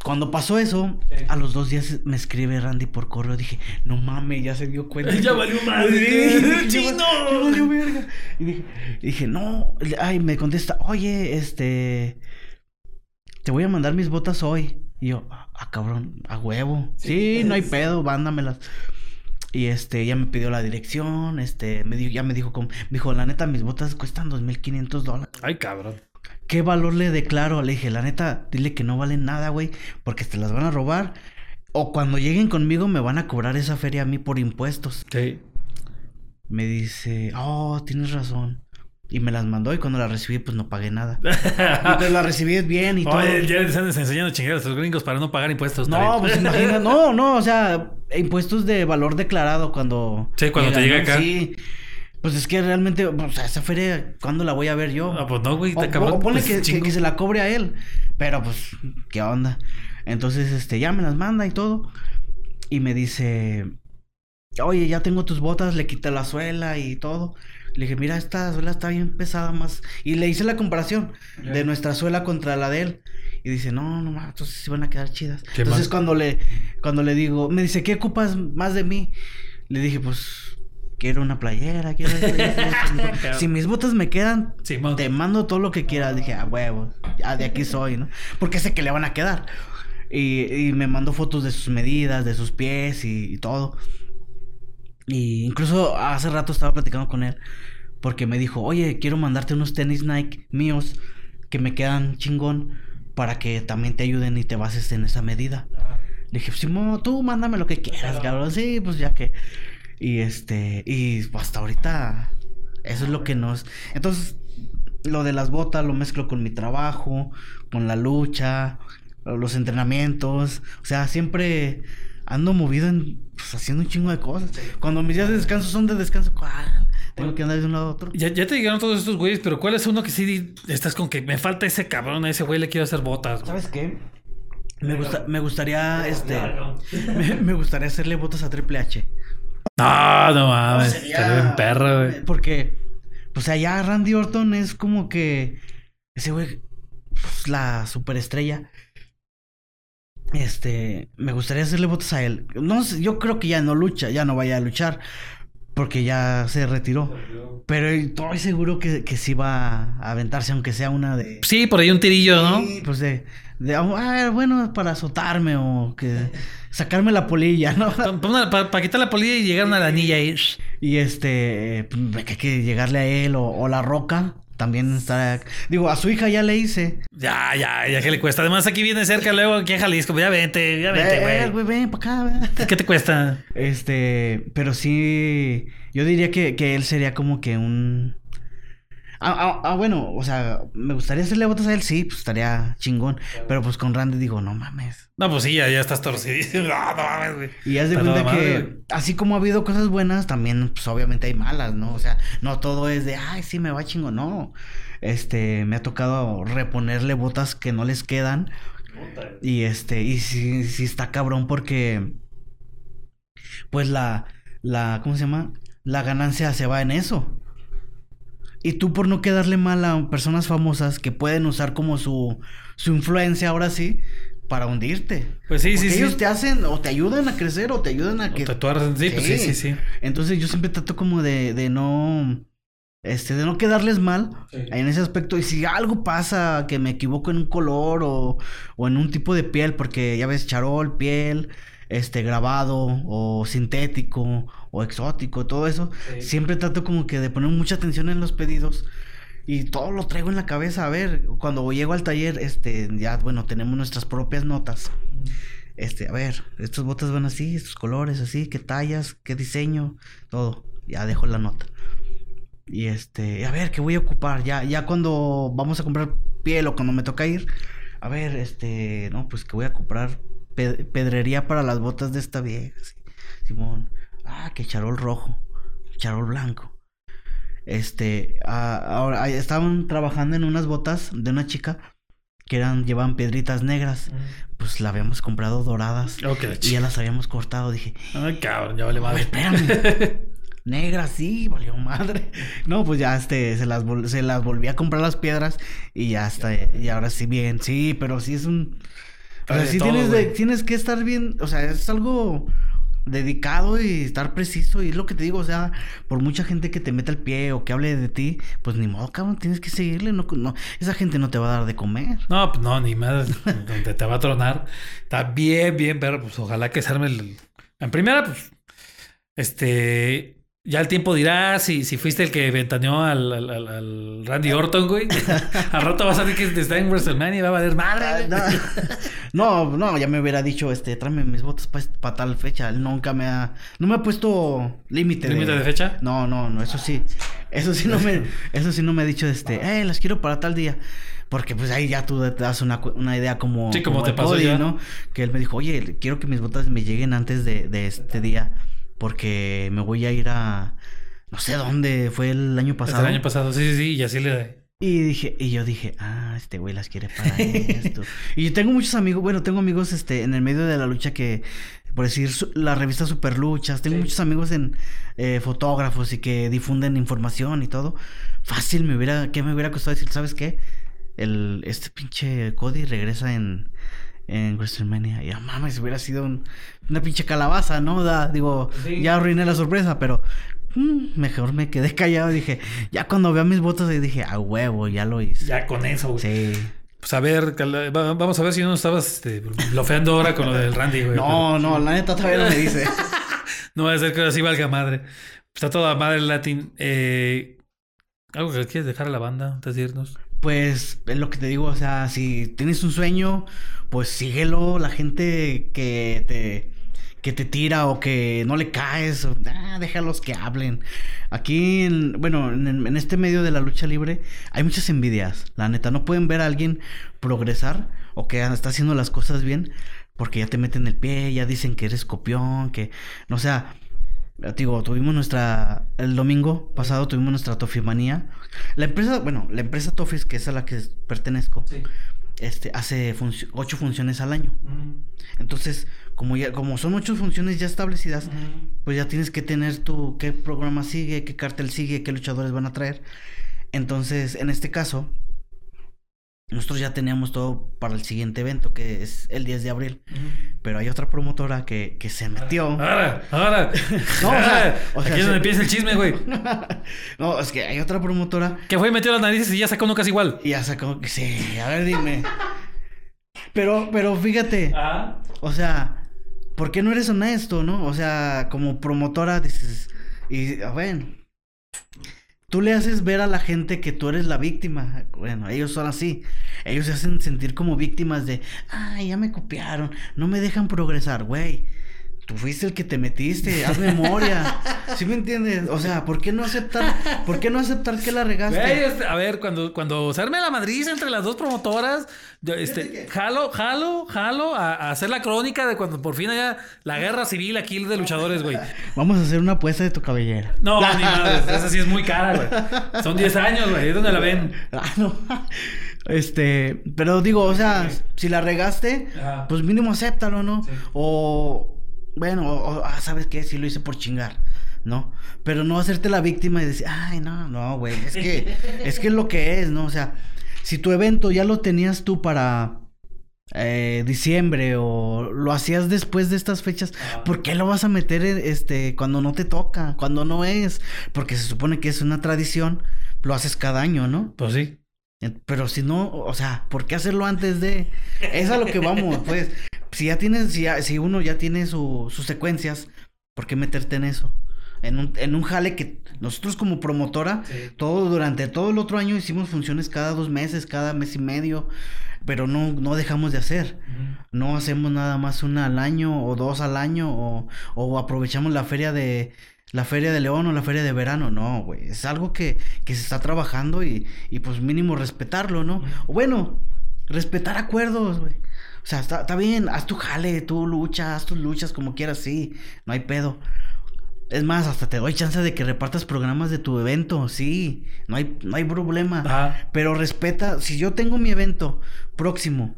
cuando pasó eso, a los dos días me escribe Randy por correo. Dije, no mames, ya se dio cuenta. ya valió madre. ¡Chino! Ya valió verga. Y dije, dije, no. Ay, me contesta, oye, este. Te voy a mandar mis botas hoy. Y yo, ah, cabrón, a huevo. Sí, no hay pedo, vándamelas. Y este, ella me pidió la dirección, este, me dijo, ya me dijo, como, me dijo, la neta, mis botas cuestan 2.500 dólares. Ay, cabrón. ¿Qué valor le declaro? Le dije, la neta, dile que no valen nada, güey, porque te las van a robar. O cuando lleguen conmigo me van a cobrar esa feria a mí por impuestos. Sí. Me dice, oh, tienes razón. Y me las mandó y cuando las recibí, pues no pagué nada. pues las recibí bien y todo. Ya les están enseñando chingados a los gringos para no pagar impuestos. No, pues imagina, no, no, o sea, impuestos de valor declarado cuando. Sí, cuando te llega acá. Sí. Pues es que realmente, o sea, esa feria, ¿cuándo la voy a ver yo? Ah, pues no, güey, te O, ponle pues, que, que, se la cobre a él. Pero pues, ¿qué onda? Entonces, este, ya me las manda y todo. Y me dice, oye, ya tengo tus botas, le quité la suela y todo. Le dije, mira, esta suela está bien pesada más. Y le hice la comparación de nuestra suela contra la de él. Y dice, no, no, entonces sí van a quedar chidas. Entonces cuando le, cuando le digo, me dice, ¿qué ocupas más de mí? Le dije, pues quiero una playera, quiero Si mis botas me quedan, te mando todo lo que quieras. Dije, a huevos, ya de aquí soy, ¿no? Porque sé que le van a quedar. Y, me mandó fotos de sus medidas, de sus pies y, todo. Y incluso hace rato estaba platicando con él. Porque me dijo, oye, quiero mandarte unos tenis Nike míos que me quedan chingón para que también te ayuden y te bases en esa medida. Le dije, Simón, tú mándame lo que quieras, cabrón. Sí, pues ya que. Y este, y hasta ahorita, eso es lo que nos... Entonces, lo de las botas lo mezclo con mi trabajo, con la lucha, los entrenamientos. O sea, siempre ando movido en, pues, haciendo un chingo de cosas. Cuando mis días de descanso son de descanso, ¿cuál? Tengo que andar de un lado a otro. Ya, ya te llegaron todos estos güeyes, pero ¿cuál es uno que sí estás con que me falta ese cabrón, a ese güey le quiero hacer botas? güey? ¿Sabes qué? Me, gusta, me gustaría, este, me, me gustaría hacerle botas a Triple H. No, no mames. Sería- Estaría bien perro, güey. Porque, pues allá Randy Orton es como que ese güey, pues, la superestrella. Este, me gustaría hacerle votos a él. No sé, yo creo que ya no lucha, ya no vaya a luchar. Porque ya se retiró. Pero estoy seguro que, que sí va a aventarse, aunque sea una de. Sí, por ahí un tirillo, ¿no? Sí, pues de. de ah, bueno, para azotarme o que. Sacarme la polilla, ¿no? Para quitar la polilla y llegar a una lanilla ahí. Y este, pues, que hay que llegarle a él o, o la roca. También está. Digo, a su hija ya le hice. Ya, ya, ya que le cuesta. Además, aquí viene cerca, luego aquí en Jalisco. Ya vente, ya vente, Eh, güey. güey, ven para acá. ¿Qué te cuesta? Este, pero sí. Yo diría que, que él sería como que un. Ah, ah, ah, bueno, o sea, me gustaría hacerle votos a él, sí, pues estaría chingón. Pero pues con Randy digo, no mames. No, pues sí, ya, ya estás torcidísimo. No, no mames, güey. Y haz de cuenta que, así como ha habido cosas buenas, también, pues obviamente hay malas, ¿no? O sea, no todo es de, ay, sí, me va chingo, no. Este, me ha tocado reponerle botas que no les quedan. Y este, y sí, sí está cabrón porque, pues la, la, ¿cómo se llama? La ganancia se va en eso. Y tú por no quedarle mal a personas famosas que pueden usar como su, su influencia ahora sí para hundirte. Pues sí, Porque sí, sí. ellos te hacen o te ayudan a crecer o te ayudan a O que... tatuar, sí, pues sí, sí, sí. Entonces yo siempre trato como de, de no... Este, de no quedarles mal en ese aspecto. Y si algo pasa, que me equivoco en un color o, o en un tipo de piel, porque ya ves, charol, piel, este, grabado o sintético o exótico, todo eso, siempre trato como que de poner mucha atención en los pedidos. Y todo lo traigo en la cabeza. A ver, cuando llego al taller, este, ya, bueno, tenemos nuestras propias notas. Este, a ver, estos botas van así, estos colores así, qué tallas, qué diseño, todo. Ya dejo la nota. Y este, a ver, ¿qué voy a ocupar? Ya, ya cuando vamos a comprar piel o cuando me toca ir, a ver, este, no, pues que voy a comprar pe- pedrería para las botas de esta vieja. sí. Simón, ah, que charol rojo, charol blanco. Este, ah, ahora ah, estaban trabajando en unas botas de una chica que eran, llevaban piedritas negras. Pues la habíamos comprado doradas Ok, la y ya las habíamos cortado. Dije, Ay, cabrón, ya vale "Oye, madre. espérame. Negra, sí, valió madre. No, pues ya este, se las, vol- se las volví a comprar las piedras y ya está, y ahora sí bien, sí, pero sí es un... O sea, sí todo, tienes, de- tienes que estar bien, o sea, es algo dedicado y estar preciso y es lo que te digo, o sea, por mucha gente que te meta el pie o que hable de ti, pues ni modo, cabrón, tienes que seguirle, no, no, esa gente no te va a dar de comer. No, pues no, ni más. Donde te va a tronar. Está bien, bien, pero pues ojalá que se arme el. En primera, pues. Este. Ya el tiempo dirá si, si fuiste el que ventaneó al, al, al- Randy Orton, güey. al rato vas a ver que está en WrestleMania y va a valer madre. güey. No, no, ya me hubiera dicho, este, tráeme mis botas para tal fecha. Él nunca me ha, no me ha puesto límite. ¿Límite de fecha? No, no, no, eso sí, eso sí no me, eso sí no me ha dicho, este, eh, las quiero para tal día. Porque pues ahí ya tú te das una, una idea como, Sí, como te pasó Cody, ya. ¿no? Que él me dijo, oye, quiero que mis botas me lleguen antes de, de este día. Porque me voy a ir a, no sé dónde, fue el año pasado. el año pasado, sí, sí, sí, y así le. Y dije, y yo dije, ah, este güey las quiere para esto. y yo tengo muchos amigos, bueno, tengo amigos este en el medio de la lucha que, por decir, su- la revista Super Luchas, tengo muchos amigos en eh, fotógrafos y que difunden información y todo. Fácil me hubiera, ¿qué me hubiera costado decir, ¿sabes qué? El, este pinche Cody regresa en, en WrestleMania. Y no mames, hubiera sido un- una pinche calabaza, ¿no? Da- digo, Sí. ya arruiné la sorpresa, pero mm, mejor me quedé callado. Dije, ya cuando veo mis votos, ahí dije, a huevo, ya lo hice. Ya con eso, güey. Sí. Pues a ver, vamos a ver si no estabas este, blofeando ahora con lo del Randy, güey. No, no, la neta todavía no me dice. No va a ser que ahora sí valga madre. Está toda madre el latín. Eh, ¿Algo que quieres dejar a la banda antes de irnos? Pues es lo que te digo, o sea, si tienes un sueño, pues síguelo. La gente que te que te tira o que no le caes. O, ah, déjalos que hablen. Aquí, en, bueno, en, este medio de la lucha libre hay muchas envidias. La neta, no pueden ver a alguien progresar o que está haciendo las cosas bien porque ya te meten el pie, ya dicen que eres copión, que, no sea, digo, tuvimos nuestra, el domingo pasado tuvimos nuestra Tofimanía. La empresa, bueno, la empresa Tofis, que es a la que pertenezco, este, hace ocho funciones al año. Entonces, como ya, como son ocho funciones ya establecidas, pues ya tienes que tener tu, qué programa sigue, qué cartel sigue, qué luchadores van a traer. Entonces, en este caso, nosotros ya teníamos todo para el siguiente evento, que es el 10 de abril. Pero hay otra promotora que, que se metió. Ahora, ahora. no, o sea, aquí es donde empieza el chisme, güey. no, es que hay otra promotora. Que fue y metió las narices y ya sacó uno casi igual. Y ya sacó, sí, a ver, dime. pero, pero fíjate. Ah. O sea, ¿por qué no eres honesto, no? O sea, como promotora dices. Y, bueno tú le haces ver a la gente que tú eres la víctima. Bueno, ellos son así. Ellos se hacen sentir como víctimas de, ay, ya me copiaron, no me dejan progresar, güey. Tú fuiste el que te metiste, haz memoria. ¿Sí me entiendes? O sea, ¿por qué no aceptar, por qué no aceptar que la regaste? Este, a ver, cuando, cuando se arme la Madrid entre las dos promotoras, este, jalo, jalo, jalo a, hacer la crónica de cuando por fin haya la guerra civil aquí de luchadores, güey. Vamos a hacer una apuesta de tu cabellera. No, ni madre, esa sí es muy cara, güey. Son 10 años, güey. ¿Dónde la ven? Ah, no. Este, pero digo, o sea, si la regaste, pues mínimo acéptalo, ¿no? O bueno, ah, ¿sabes qué? Sí lo hice por chingar, ¿no? Pero no hacerte la víctima y decir, ay, no, no, güey, es que, es que es lo que es, ¿no? O sea, si tu evento ya lo tenías tú para eh, diciembre o lo hacías después de estas fechas, ¿por qué lo vas a meter este cuando no te toca, cuando no es? Porque se supone que es una tradición, lo haces cada año, ¿no? Pues sí. Pero si no, o sea, ¿por qué hacerlo antes de? Es a lo que vamos, pues. Si ya tienes, si, si uno ya tiene su, sus secuencias, ¿por qué meterte en eso? En un, en un jale que nosotros como promotora, todo durante todo el otro año hicimos funciones cada dos meses, cada mes y medio, pero no, no dejamos de hacer. No hacemos nada más una al año o dos al año o, o aprovechamos la feria de, la feria de León o la feria de verano, no, güey. Es algo que, que se está trabajando y, y pues mínimo respetarlo, ¿no? O bueno, respetar acuerdos, güey. O sea, está, está, bien, haz tu jale, tú luchas, haz tus luchas como quieras, sí, no hay pedo. Es más, hasta te doy chance de que repartas programas de tu evento, sí, no hay, no hay problema. Pero respeta, si yo tengo mi evento próximo,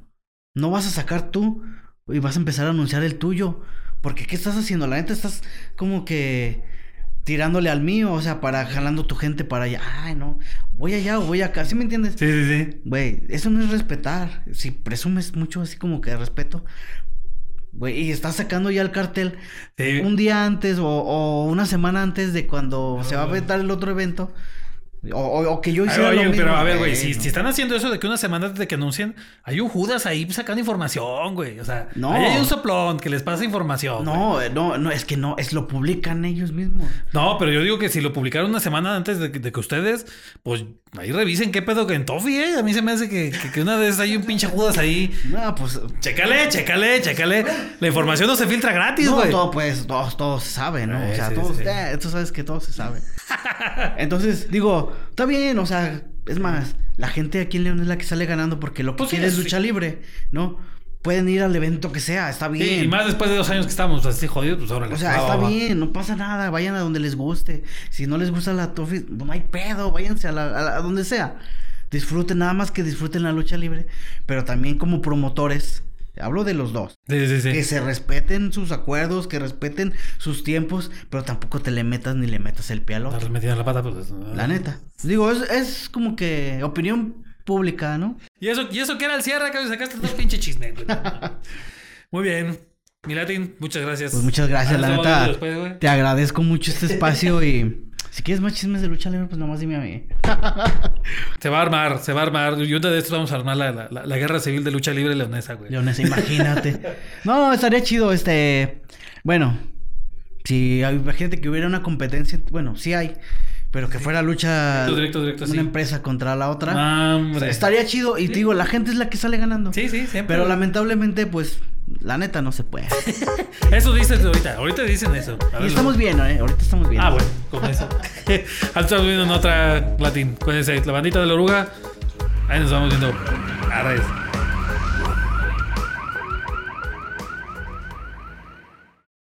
no vas a sacar tú y vas a empezar a anunciar el tuyo. Porque, ¿qué estás haciendo? La neta estás como que tirándole al mío, o sea, para jalando tu gente para allá. Ay, no, voy allá o voy acá, ¿sí me entiendes? Sí, sí, sí. Güey, eso no es respetar. Si presumes mucho así como que respeto, güey, y estás sacando ya el cartel un día antes o, o, una semana antes de cuando se va a aventar el otro evento. O, que yo hiciera lo Pero a ver, güey, si, están haciendo eso de que una semana antes de que anuncien, hay un Judas ahí sacando información, güey. O sea, no. hay un soplón que les pasa información. No, no, no, es que no, es lo publican ellos mismos. No, pero yo digo que si lo publicaron una semana antes de, que ustedes, pues ahí revisen qué pedo que en Tofi, ¿eh? A mí se me hace que, que, una vez hay un pinche Judas ahí. No, pues. Chécale, chécale, chécale. La información no se filtra gratis, güey. No, todo, pues, todos, todos se sabe, ¿no? o sea, todos, eh, tú sabes que todo se sabe. Entonces, digo, está bien, o sea, es más, la gente aquí en León es la que sale ganando porque lo que pues quiere es lucha libre, ¿no? Pueden ir al evento que sea, está bien. Sí, y más después de dos años que estamos así jodidos, pues ahora O sea, está bien, no pasa nada, vayan a donde les guste. Si no les gusta la Tofi, no hay pedo, váyanse a, la, a donde sea. Disfruten, nada más que disfruten la lucha libre, pero también como promotores Hablo de los dos. Sí, sí, sí. Que se respeten sus acuerdos, que respeten sus tiempos, pero tampoco te le metas ni le metas el pie al otro. la pata, pues. La neta. Digo, es, es como que opinión pública, ¿no? Y eso, y eso que era el cierre, que sacaste dos pinche chisme. Muy bien. Milatin, muchas gracias. Pues muchas gracias, la neta. te agradezco mucho este espacio y si quieres más chismes de lucha libre, pues nomás dime a mí. se va a armar, se va a armar. Y uno de estos vamos a armar la, la, guerra civil de lucha libre leonesa, güey. Leonesa, imagínate. no, estaría chido, este. Bueno, si imagínate que hubiera una competencia. Bueno, sí hay. Pero que fuera lucha directo, directo, una empresa contra la otra. estaría chido. Y te digo, la gente es la que sale ganando. Sí, sí, siempre. Pero lamentablemente, pues, La neta no se puede. Eso dicen ahorita. Ahorita dicen eso. A Y estamos bien, ¿eh? Ahorita estamos bien. Ah, bueno, con eso. Estamos viendo en otra latín. Cuídense, la bandita de la oruga. Ahí nos vamos viendo. Arres.